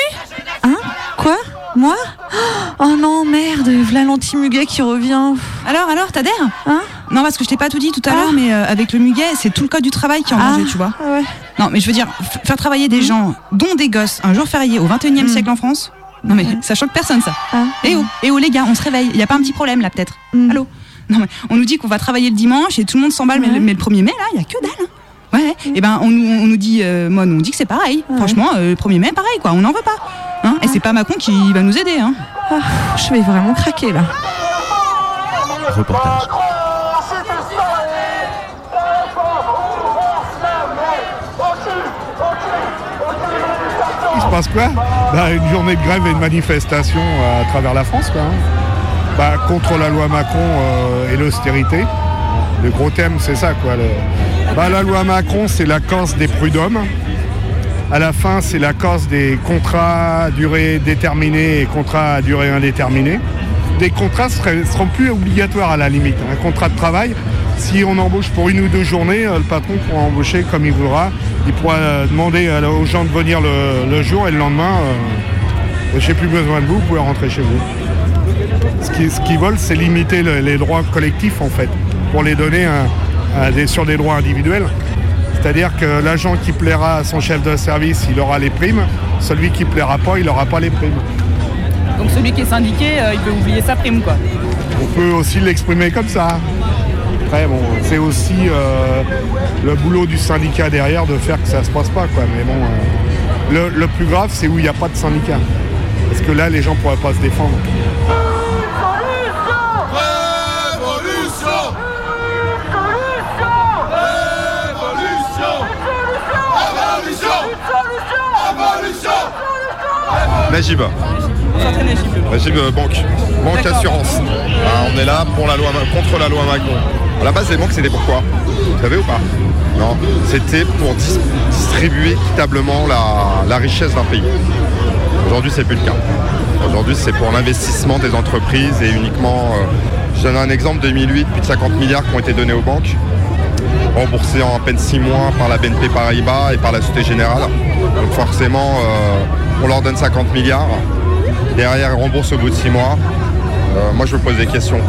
Moi Oh non, merde, voilà l'anti-muguet qui revient. Alors, alors, t'adhères Hein Non, parce que je t'ai pas tout dit tout à Ah. l'heure, mais euh, avec le muguet, c'est tout le code du travail qui est en Ah, danger, tu vois. ouais. Non, mais je veux dire, faire travailler des gens, dont des gosses, un jour férié au 21e siècle en France, non mais ça choque personne, ça. Eh oh, eh oh les gars, on se réveille. Il y a pas un petit problème là, peut-être? Allô? Non, mais on nous dit qu'on va travailler le dimanche et tout le monde s'emballe, mais, le- mais le 1er mai, là, il y a que dalle. hein. Ouais, et ben on, nous- on nous dit, euh, moi, on nous dit que c'est pareil. Franchement, euh, le 1er mai, pareil, quoi, on n'en veut pas. Hein et c'est pas Macron qui va nous aider. Hein. je vais vraiment craquer là. Reportage. Il se passe quoi? Bah, Une journée de grève et de manifestation à travers la France, quoi. hein. Bah, contre la loi Macron euh, et l'austérité. Le gros thème, c'est ça, quoi. le- Bah, la loi Macron, c'est la Corse des prud'hommes. À la fin, c'est la Corse des contrats à durée déterminée et contrats à durée indéterminée. Des contrats seraient- seront plus obligatoires à la limite. Un contrat de travail, si on embauche pour une ou deux journées, euh, le patron pourra embaucher comme il voudra. Il pourra euh, demander aux gens de venir le, jour et le lendemain, euh, j'ai plus besoin de vous, vous pouvez rentrer chez vous. Ce qui- qu'ils veulent, c'est limiter le- les droits collectifs en fait, pour les donner un- sur des droits individuels. C'est-à-dire que l'agent qui plaira à son chef de service, il aura les primes. Celui qui plaira pas, il n'aura pas les primes. Donc celui qui est syndiqué, euh, il peut oublier sa prime, quoi. On peut aussi l'exprimer comme ça. Après, bon, c'est aussi euh, le boulot du syndicat derrière de faire que ça se passe pas, quoi. Mais bon, euh, le, le plus grave, c'est où il n'y a pas de syndicat. Parce que là, les gens pourraient pas se défendre. Najib. Najib euh, Banque. Banque Assurance. Ah, on est là pour la loi, contre la loi Macron. À la base, les banques, c'était pourquoi Vous savez ou pas? Non. C'était pour dis- distribuer équitablement la, la richesse d'un pays. Aujourd'hui, c'est plus le cas. Aujourd'hui, c'est pour l'investissement des entreprises et uniquement. euh, je donne un exemple 2008, plus de 50 milliards qui ont été donnés aux banques remboursés en à peine 6 mois par la BNP Paribas et par la Société Générale. Donc forcément, euh, on leur donne 50 milliards. Derrière, ils remboursent au bout de 6 mois. Euh, moi, je me pose des questions.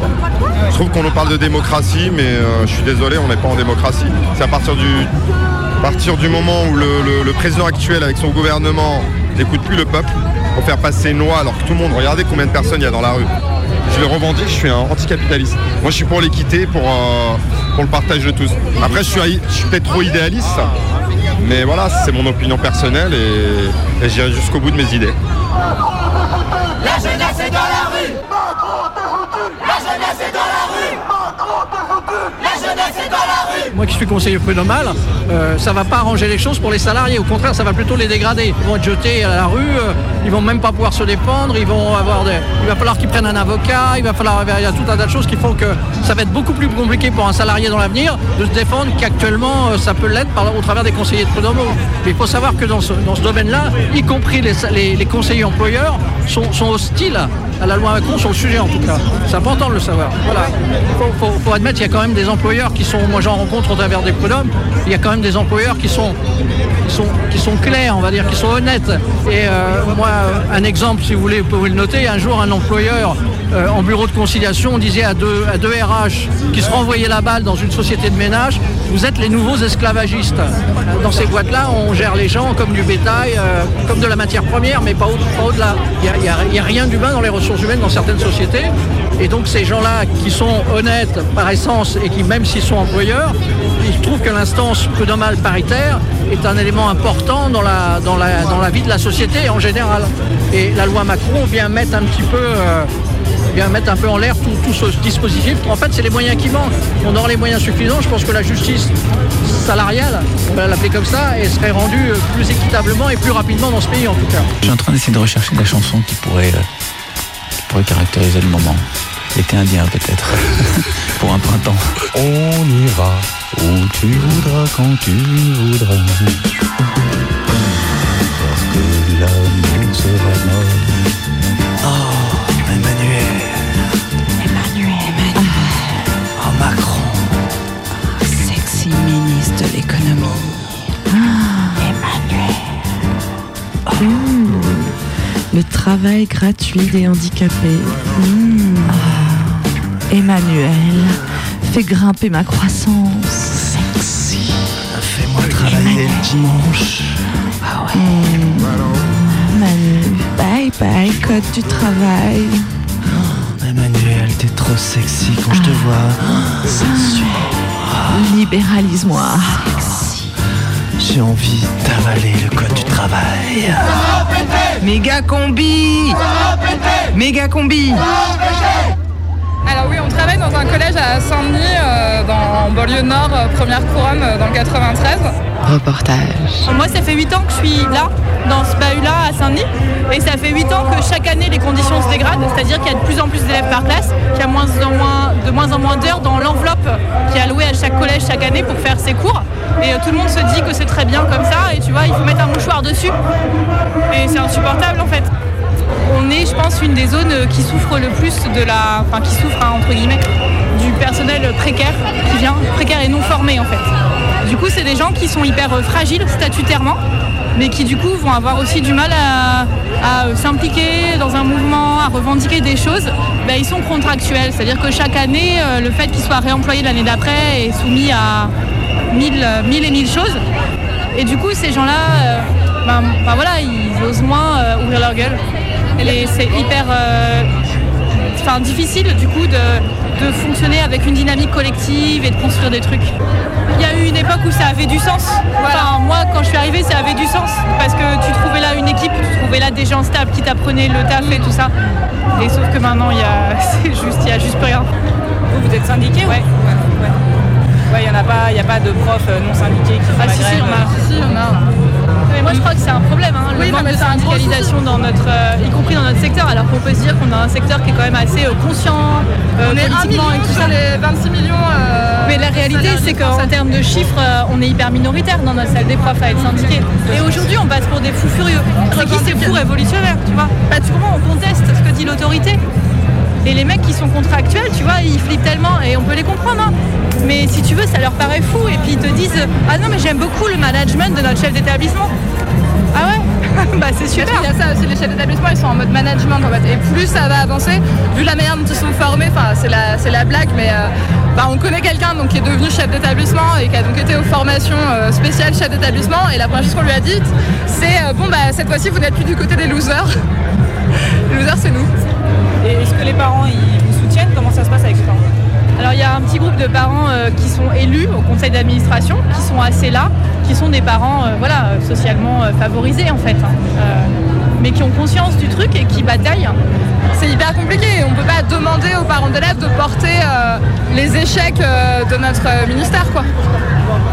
Je trouve qu'on nous parle de démocratie, mais euh, je suis désolé, on n'est pas en démocratie. C'est à partir du, partir du moment où le, le- le président actuel, avec son gouvernement, n'écoute plus le peuple pour faire passer une loi, alors que tout le monde, regardez combien de personnes il y a dans la rue. Je le revendique, je suis un anticapitaliste. Moi, je suis pour l'équité, pour, euh, pour le partage de tous. Après, je suis, je suis peut-être trop idéaliste, mais voilà, c'est mon opinion personnelle et, et j'irai jusqu'au bout de mes idées. Moi qui suis conseiller prud'homal, euh, ça va pas arranger les choses pour les salariés. Au contraire, ça va plutôt les dégrader. Ils vont être jetés à la rue, euh, ils vont même pas pouvoir se défendre, il va falloir qu'ils prennent un avocat, il va falloir y a tout un tas de choses qui font que ça va être beaucoup plus compliqué pour un salarié dans l'avenir de se défendre qu'actuellement euh, ça peut l'être par- au travers des conseillers de prud'homaux. Mais il faut savoir que dans ce, domaine-là, y compris les, conseillers employeurs sont hostiles à la loi Macron sur le sujet en tout cas. C'est important de le savoir. Voilà. Il faut, admettre qu'il y a quand même des employeurs qui sont, moi j'en rencontre au travers des prud'hommes, il y a quand même des employeurs qui sont, qui sont, qui sont clairs, on va dire, qui sont honnêtes. Et euh, moi, un exemple, si vous voulez, vous pouvez le noter, un jour un employeur euh, en bureau de conciliation disait à deux, RH qui se renvoyaient la balle dans une société de ménage, vous êtes les nouveaux esclavagistes. Dans ces boîtes-là, on gère les gens comme du bétail, euh, comme de la matière première, mais pas, au- pas au-delà. Il n'y a, rien d'humain dans les ressources humaines dans certaines sociétés. Et donc ces gens-là qui sont honnêtes par essence et qui, même s'ils sont employeurs, ils trouvent que l'instance prud'homale paritaire est un élément important dans la vie de la société en général. Et la loi Macron vient mettre un petit peu... euh, mettre un peu en l'air tout, tout ce dispositif. En fait, c'est les moyens qui manquent. On aura les moyens suffisants. Je pense que la justice salariale, on va l'appeler comme ça, et serait rendue plus équitablement et plus rapidement dans ce pays en tout cas. Je suis en train d'essayer de rechercher la chanson qui pourrait, euh, qui pourrait caractériser le moment. L'été indien peut-être, pour un printemps. On ira où tu voudras, quand tu voudras. Parce que l'amour sera mort. Oh, Macron. Sexy ministre de l'économie. Emmanuel. Le travail gratuit des handicapés. Ah, Emmanuel, fais grimper ma croissance. Sexy. Fais-moi travailler le dimanche. Ah ouais. Manu, bye bye, code du travail. Trop sexy quand je te vois. Sensuel. Libéralise-moi. J'ai envie d'avaler le code du travail. Méga combi Méga combi Alors oui, on travaille dans un collège à Saint-Denis, euh, dans en banlieue nord, euh, première couronne, euh, dans le 93. Reportage. Moi, ça fait 8 ans que je suis là, dans ce bahut-là, à Saint-Denis. Et ça fait 8 ans que chaque année, les conditions se dégradent. C'est-à-dire qu'il y a de plus en plus d'élèves par classe, qu'il y a de moins en moins d'heures dans l'enveloppe qui est allouée à chaque collège chaque année pour faire ses cours. Et euh, tout le monde se dit que c'est très bien comme ça. Et tu vois, il faut mettre un mouchoir dessus. Et c'est insupportable, en fait. On est, je pense, une des zones qui souffre le plus de la... Enfin, qui souffre, hein, entre guillemets, du personnel précaire qui vient, précaire et non formé, en fait. Du coup, c'est des gens qui sont hyper euh, fragiles statutairement, mais qui du coup vont avoir aussi du mal à, euh, s'impliquer dans un mouvement, à revendiquer des choses. Ben, ils sont contractuels, c'est-à-dire que chaque année, euh, le fait qu'ils soient réemployés l'année d'après est soumis à mille, euh, mille et mille choses. Et du coup, ces gens-là, ben, ben voilà, ils osent moins ouvrir leur gueule. Et c'est hyper difficile du coup de, de fonctionner avec une dynamique collective et de construire des trucs. Il y a eu une époque où ça avait du sens. Enfin, moi, quand je suis arrivée, ça avait du sens parce que tu trouvais là une équipe, tu trouvais là des gens stables qui t'apprenaient le taf et tout ça. Et sauf que maintenant, il y a, c'est juste, il y a juste plus rien. Vous, vous êtes syndiqué Ouais. Ouais, il n'y a, pas- y a pas de profs euh, non syndiqués qui font Ah la si, si, grève. a. A. Moi je crois que c'est un problème, hein, le Oui, manque de syndicalisation dans notre, euh, y compris dans notre secteur, alors qu'on peut se dire qu'on a un secteur qui est quand même assez euh, conscient, euh, On est 1 politiquement million et tout sur ça. les 26 millions. Mais la réalité, c'est qu'en termes de chiffres, on est hyper minoritaire dans notre salle des profs à être syndiqués. Et aujourd'hui, on passe pour des fous furieux. C'est qui ces fous révolutionnaires, tu vois? Bah, tu comprends, on conteste ce que dit l'autorité. Et les mecs qui sont contractuels, tu vois, ils flippent tellement et on peut les comprendre. hein. Mais si tu veux, ça leur paraît fou. Et puis ils te disent Ah non, mais j'aime beaucoup le management de notre chef d'établissement. Ah ouais? Bah c'est super. Il y a ça aussi, les chefs d'établissement, ils sont en mode management en fait. Et plus ça va avancer, vu la manière dont ils sont formés, enfin c'est la, la blague, mais euh, bah, on connaît quelqu'un qui est devenu chef d'établissement et qui a donc été aux formations euh, spéciales chef d'établissement. Et la première chose qu'on lui a dit, c'est euh, bon bah cette fois-ci vous n'êtes plus du côté des losers. les losers c'est nous. Et est-ce que les parents ils vous soutiennent? Comment ça se passe avec les parents Alors il y a un petit groupe de parents euh, qui sont élus au conseil d'administration, qui sont assez là, qui sont des parents euh, voilà, socialement euh, favorisés en fait, hein. Euh, mais qui ont conscience du truc et qui bataillent. C'est hyper compliqué. On ne peut pas demander aux parents d'élèves de porter euh, les échecs euh, de notre ministère quoi.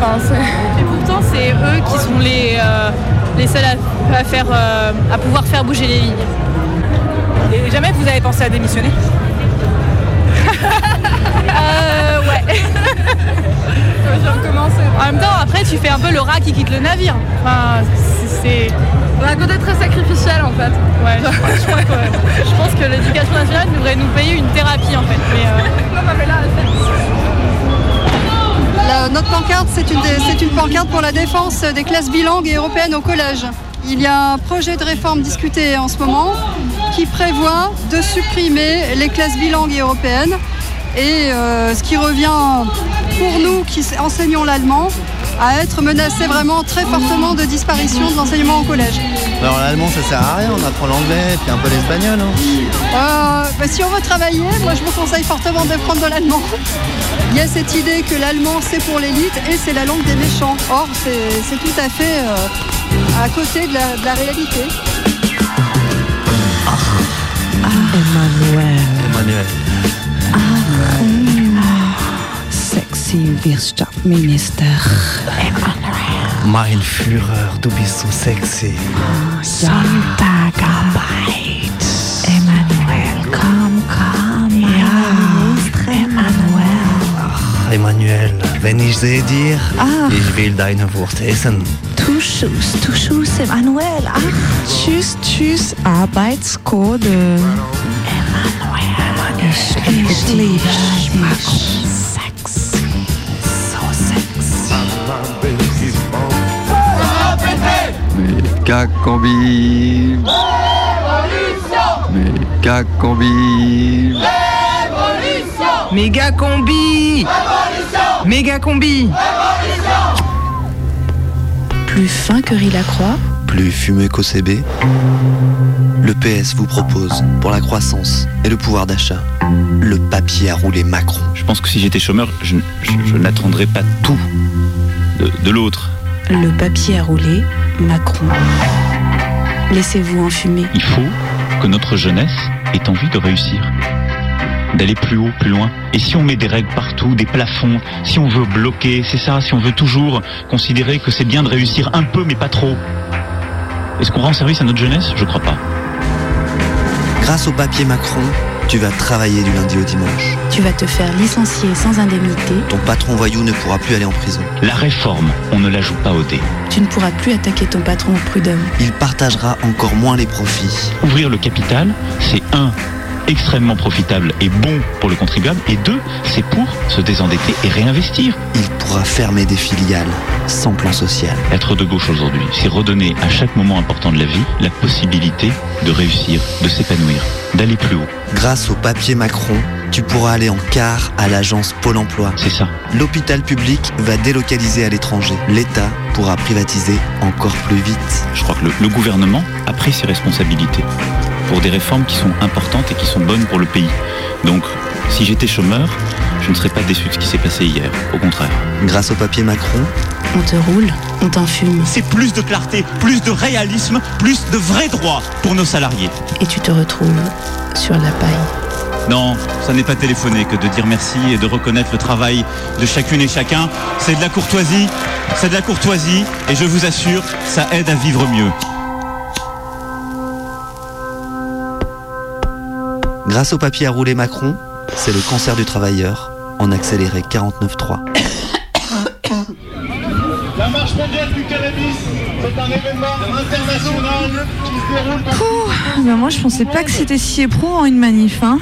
Enfin, c'est- Et pourtant c'est eux qui sont les, euh, les seuls à, à faire, euh, à pouvoir faire bouger les lignes. Et jamais vous avez pensé à démissionner? Euh, ouais. En même temps, après, tu fais un peu le rat qui quitte le navire. Enfin, c'est-. On a un côté très sacrificiel en fait. Ouais, je, crois que- je pense que l'éducation nationale devrait nous payer une thérapie en fait. Mais, euh, La- notre pancarte, c'est une, une pancarte pour la défense des classes bilingues et européennes au collège. Il y a un projet de réforme discuté en ce moment qui prévoit de supprimer les classes bilingues et européennes. Et euh, ce qui revient pour nous qui enseignons l'allemand à être menacé vraiment très fortement de disparition de l'enseignement au collège. Alors l'allemand ça sert à rien, on apprend l'anglais et puis un peu l'espagnol. hein. Euh, bah, si on veut travailler, moi je vous conseille fortement de prendre de l'allemand. Il y a cette idée que l'allemand c'est pour l'élite et c'est la langue des méchants. Or c'est c'est tout à fait euh, à côté de la, de la réalité. Emmanuel. Emmanuel. Sexy Wirtschaftsminister. Mein Führer, du bist so sexy. Sonntagarbeit. Emmanuel, komm, komm. Ja, Emmanuel. Ach, Emmanuel, wenn ich sehe dir, Ah. ich will deine Wurst essen. Tu Schuss, tu Schuss, Emmanuel. Ach, Tschüss, tschüss, Arbeitscode. Ich, liebe sexy. Méga combi. Méga combi. Méga combi. Plus fin que riz la croix, Plus fumé qu'OCB, le PS vous propose, pour la croissance et le pouvoir d'achat, le papier à rouler Macron. Je pense que si j'étais chômeur, je, je- je n'attendrais pas tout de, de l'autre. le papier à rouler, Macron. Laissez-vous enfumer. Il faut que notre jeunesse ait envie de réussir, d'aller plus haut, plus loin. Et si on met des règles partout, des plafonds, si on veut bloquer, c'est ça, si on veut toujours considérer que c'est bien de réussir un peu mais pas trop. Est-ce qu'on rend service à notre jeunesse? Je crois pas. Grâce au papier Macron, tu vas travailler du lundi au dimanche. Tu vas te faire licencier sans indemnité. Ton patron voyou ne pourra plus aller en prison. La réforme, on ne la joue pas au dé. Tu ne pourras plus attaquer ton patron au prud'homme. Il partagera encore moins les profits. Ouvrir le capital, c'est un extrêmement profitable et bon pour le contribuable, et deux, c'est pour se désendetter et réinvestir. Il pourra fermer des filiales sans plan social. Être de gauche aujourd'hui, c'est redonner à chaque moment important de la vie la possibilité de réussir, de s'épanouir, d'aller plus haut. Grâce au papier Macron, tu pourras aller en quart à l'agence Pôle emploi. C'est ça. L'hôpital public va délocaliser à l'étranger. L'État pourra privatiser encore plus vite. Je crois que le, le gouvernement a pris ses responsabilités pour des réformes qui sont importantes et qui sont bonnes pour le pays. Donc, si j'étais chômeur, je ne serais pas déçu de ce qui s'est passé hier. Au contraire. Grâce au papier Macron, On te roule, on t'enfume. C'est plus de clarté, plus de réalisme, plus de vrais droits pour nos salariés. Et tu te retrouves sur la paille. Non, ça n'est pas téléphoner que de dire merci et de reconnaître le travail de chacune et chacun. C'est de la courtoisie, c'est de la courtoisie et je vous assure, ça aide à vivre mieux. Grâce au papier à rouler Macron, c'est le cancer du travailleur en accéléré 49.3. La marche mondiale du cannabis, c'est un événement international qui se déroule Pouh, ben moi je pensais pas que c'était si éprouvant une manif. Hein.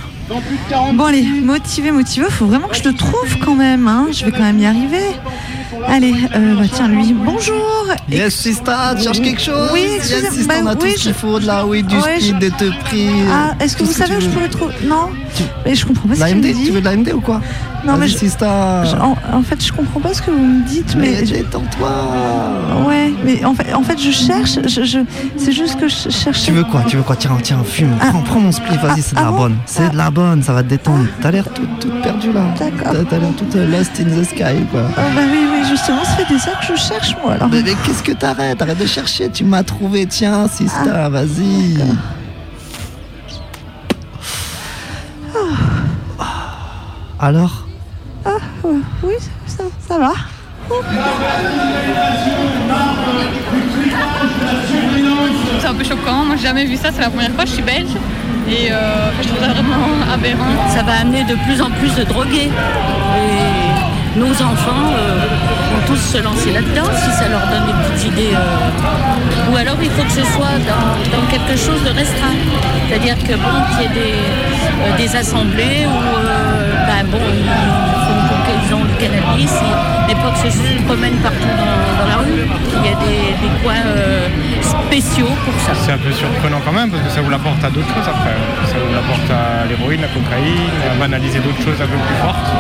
Bon allez, motivé, motivé, faut vraiment que je te trouve quand même. Hein. Je vais quand même y arriver. Allez, euh, bah tiens lui, bonjour. Yes, Sista, tu cherches quelque chose Oui, Yes, excusez-moi. Sista, on a bah, tout ce qu'il faut, de la weed, du Ouais, speed, je- des te prix. Ah, est-ce que vous ce savez où tu je pourrais trouver Non Mais je comprends pas ce que dites. tu veux de la MD ou quoi Non, mais je- en, en fait, je comprends pas ce que vous me dites, mais. Mais détends-toi. Ouais, mais en fait, en fait je cherche. Je, je- c'est juste que je cherche. Tu veux quoi Tu veux quoi Tiens, tiens, fume. Ah. Prends, prends mon split, vas-y, Ah, c'est de ah la bon bonne. C'est de la bonne, ça va te détendre. T'as l'air toute, toute perdue là. D'accord. T'as l'air toute euh, lost in the sky quoi. Ah bah oui, oui, justement, ça fait des heures que je cherche, moi, alors. Mais, mais qu'est-ce que t'arrêtes? Arrête de chercher, tu m'as trouvé, tiens, Sista, vas-y. Alors? Ah, euh, oui, ça, ça va. C'est un peu choquant, moi j'ai jamais vu ça, c'est la première fois, je suis belge. Et euh, je trouve ça vraiment aberrant. Ça va amener de plus en plus de drogués. Et nos enfants euh, vont tous se lancer là-dedans si ça leur donne des petites idées. euh. Ou alors il faut que ce soit dans, dans quelque chose de restreint. C'est-à-dire que bon, qu'il y ait des, euh, des assemblées où euh, ben bon, qu'ils ont du cannabis, et- que ça se promène partout dans, dans la rue. Il y a des, des coins euh, spéciaux pour ça. C'est un peu surprenant quand même parce que ça vous l'apporte à d'autres choses après. Ça vous l'apporte à l'héroïne, la cocaïne, à banaliser d'autres choses un peu plus fortes.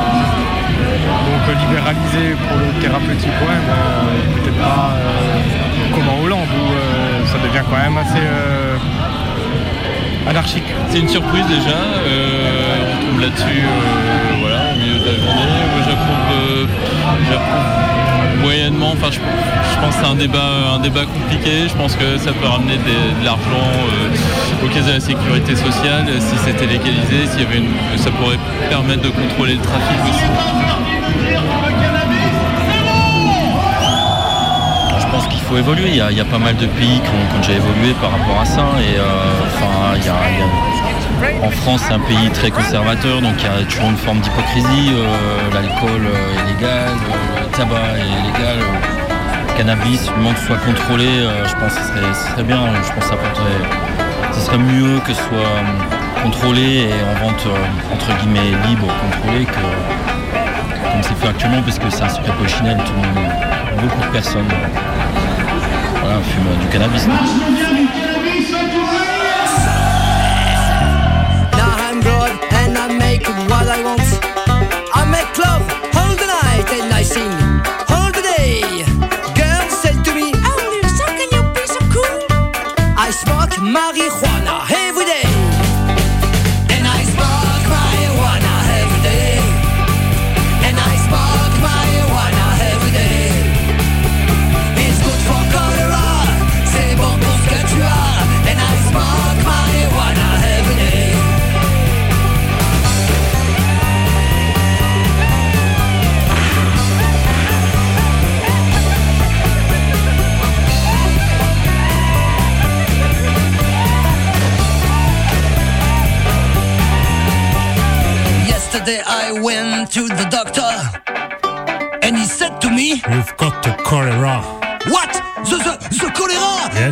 Donc euh, libéraliser pour le thérapeutique, ouais, mais peut-être pas euh, comme en Hollande où euh, ça devient quand même assez euh, anarchique. C'est une surprise déjà, euh, on tombe là-dessus euh, j'approuve moyennement, enfin je, pense que c'est un débat, un débat compliqué, je pense que ça peut ramener de l'argent euh, aux caisses de la sécurité sociale si c'était légalisé, s'il y avait ça pourrait permettre de contrôler le trafic aussi. Je pense qu'il faut évoluer. Il y, a, pas mal de pays qui ont, déjà évolué par rapport à ça. Et euh, en France, c'est un pays très conservateur, donc il y a toujours une forme d'hypocrisie. Euh, L'alcool euh, est légal, euh, le tabac est légal, le cannabis, moment que ce soit contrôlé, je pense que ce serait, bien. Je pense que ce serait mieux que ce soit contrôlé et en vente entre guillemets libre, contrôlé que comme c'est fait actuellement, parce que c'est un secret polichinelle, tout le beaucoup de personnes voilà, fument du cannabis. What I want. I make love all the night and I sing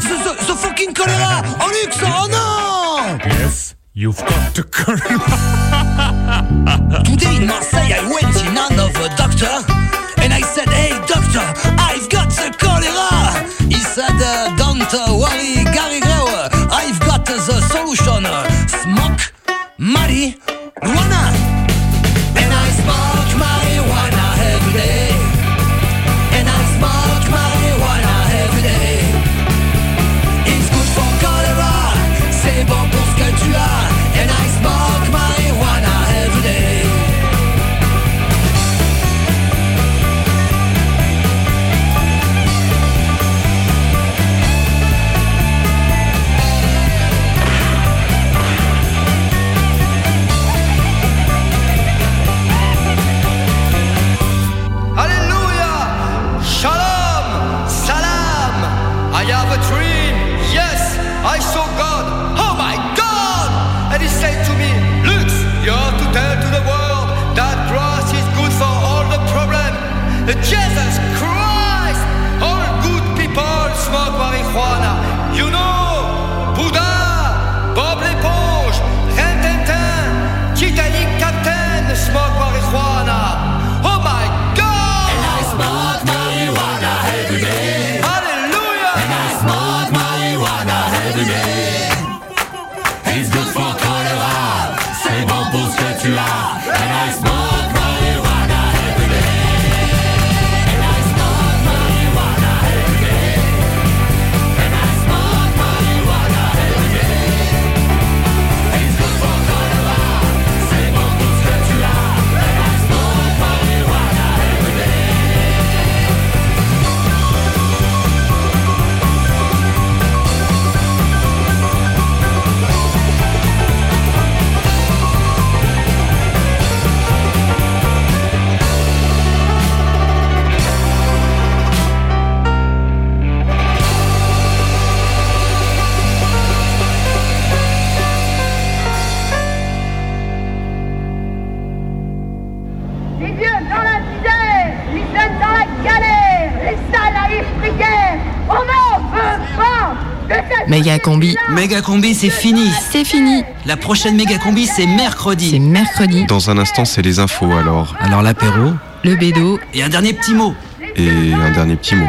Yes. The, the, the fucking cholera? Oh Lux, oh non! Yes, you've got the cholera. Today in Marseille I went combi. Méga combi, c'est fini. C'est fini. La prochaine méga combi, c'est mercredi. C'est mercredi. Dans un instant, c'est les infos alors. Alors l'apéro. Le bédo. Et un dernier petit mot. Et un dernier petit mot.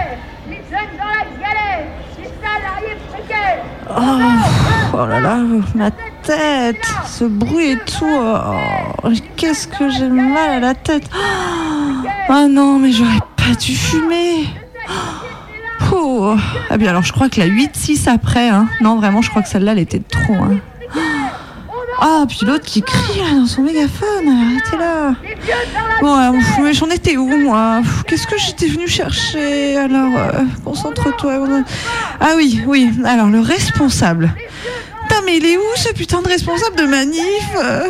les jeunes dans la galère, les salariés précaires. Oh, oh là là, ma tête, ce bruit et tout. oh, Qu'est-ce que j'ai mal à la tête. Ah non, mais j'aurais pas dû fumer. Oh. Ah bien alors je crois que la 8-6 après, hein. non vraiment je crois que celle-là elle était trop. Hein. Ah puis l'autre qui crie là, dans son mégaphone, arrêtez là. Bon alors, pff, mais j'en étais où moi? Qu'est-ce que j'étais venu chercher? Alors euh, concentre-toi. Ah oui, oui, alors le responsable. Putain mais il est où ce putain de responsable de manif? Euh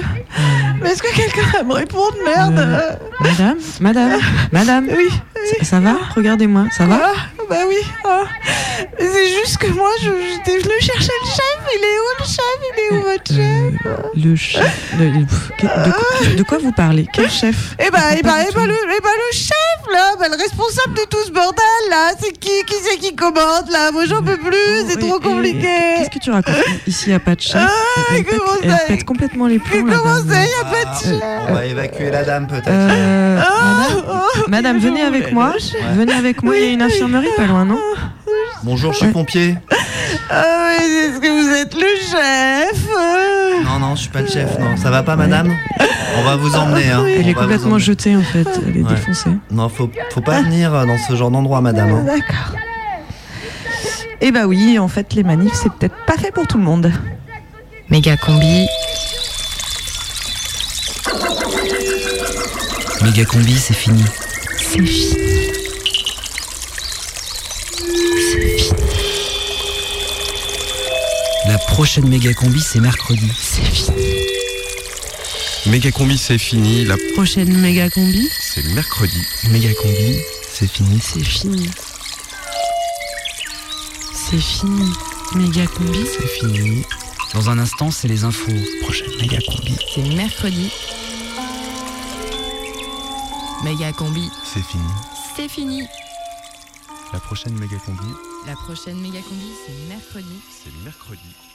Mais est-ce que quelqu'un va me répondre? Merde euh. Madame, madame, madame. Oui. Ça, ça va? Regardez-moi, ça va? Bah oui. ah. Mais C'est juste que moi, je- j'étais venue chercher le chef. Il est où le chef? Il est où votre chef? Le chef. le- le- pff, que- de, quoi, de quoi vous parlez? Quel chef? Eh bah, Je eh bah, eh bah, le, eh bah, le chef là, bah, le responsable de tout ce bordel là, c'est qui Qui c'est qui commande là? Moi j'en peux plus, c'est trop compliqué. Qu'est-ce que tu racontes? Ici, il n'y a pas de chef. elle, elle pète, elle pète complètement les plombs. la Comment ça, y a pas de chef? On va évacuer la dame peut-être. Euh, madame, Oh, madame, venez avec moi. Venez avec moi, il y a une infirmerie pas loin, non Bonjour, je suis pompier. Ah oui, est-ce que vous êtes le chef Euh, Non, non, je suis pas le chef, non. Ça va pas, madame On va vous emmener, hein. Elle On est va vous complètement emmener. jetée en fait, elle est Ouais. défoncée. Non, faut, faut pas venir dans ce genre d'endroit, madame. hein. D'accord. Eh bah oui, en fait, les manifs, c'est peut-être pas fait pour tout le monde. Méga combi, Méga combi, c'est fini. c'est fini. La prochaine méga combi, c'est mercredi. C'est fini. Méga combi, c'est fini. La Prochaine méga combi, c'est mercredi. Méga combi, c'est fini. c'est fini. C'est fini. Méga combi, C'est fini. Dans un instant, c'est les infos. Prochaine méga combi. c'est mercredi. Méga combi, C'est fini. c'est fini. La prochaine méga combi, La prochaine méga combi, c'est mercredi. c'est mercredi.